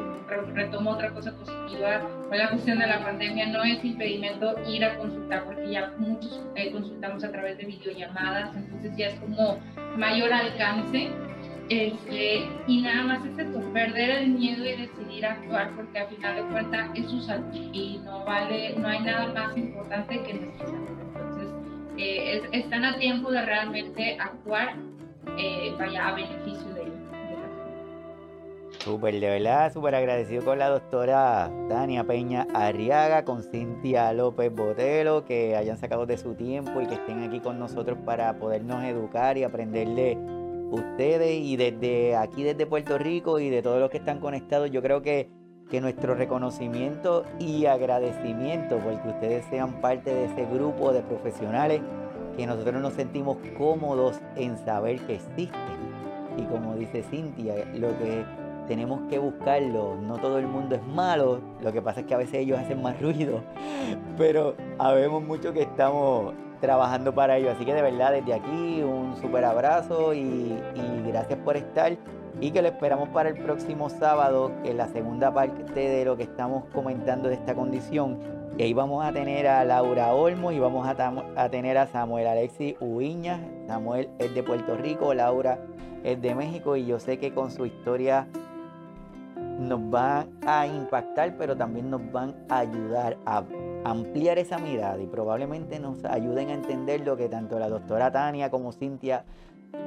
retomo otra cosa positiva con la cuestión de la pandemia, no es impedimento ir a consultar porque ya muchos eh, consultamos a través de videollamadas, entonces ya es como mayor alcance. Este, y nada más es esto, perder el miedo y decidir actuar porque al final de cuentas es su salud y no vale, no hay nada más importante que nuestra salud. Entonces, eh, están a tiempo de realmente actuar, vaya a beneficio. Súper, de verdad, súper agradecido con la doctora Tania Peña Arriaga, con Cintia López Botelo, que hayan sacado de su tiempo y que estén aquí con nosotros para podernos educar y aprenderle ustedes. Y desde aquí, desde Puerto Rico y de todos los que están conectados, yo creo que, que nuestro reconocimiento y agradecimiento porque ustedes sean parte de ese grupo de profesionales que nosotros nos sentimos cómodos en saber que existen. Y como dice Cintia, lo que tenemos que buscarlo. No todo el mundo es malo, lo que pasa es que a veces ellos hacen más ruido, pero habemos mucho que estamos trabajando para ello. Así que de verdad desde aquí un súper abrazo y, gracias por estar y que lo esperamos para el próximo sábado, que es la segunda parte de lo que estamos comentando de esta condición. Y ahí vamos a tener a Laura Olmo y vamos a, tener a Samuel Alexis Uiña. Samuel es de Puerto Rico, Laura es de México y yo sé que con su historia nos van a impactar, pero también nos van a ayudar a ampliar esa mirada y probablemente nos ayuden a entender lo que tanto la doctora Tania como Cintia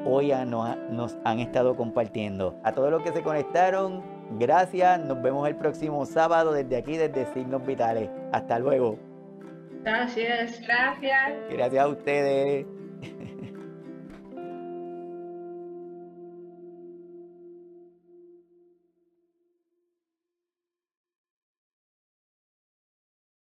hoy nos, nos han estado compartiendo. A todos los que se conectaron, gracias. Nos vemos el próximo sábado desde aquí, desde Signos Vitales. Hasta luego. Gracias. Gracias. Gracias a ustedes.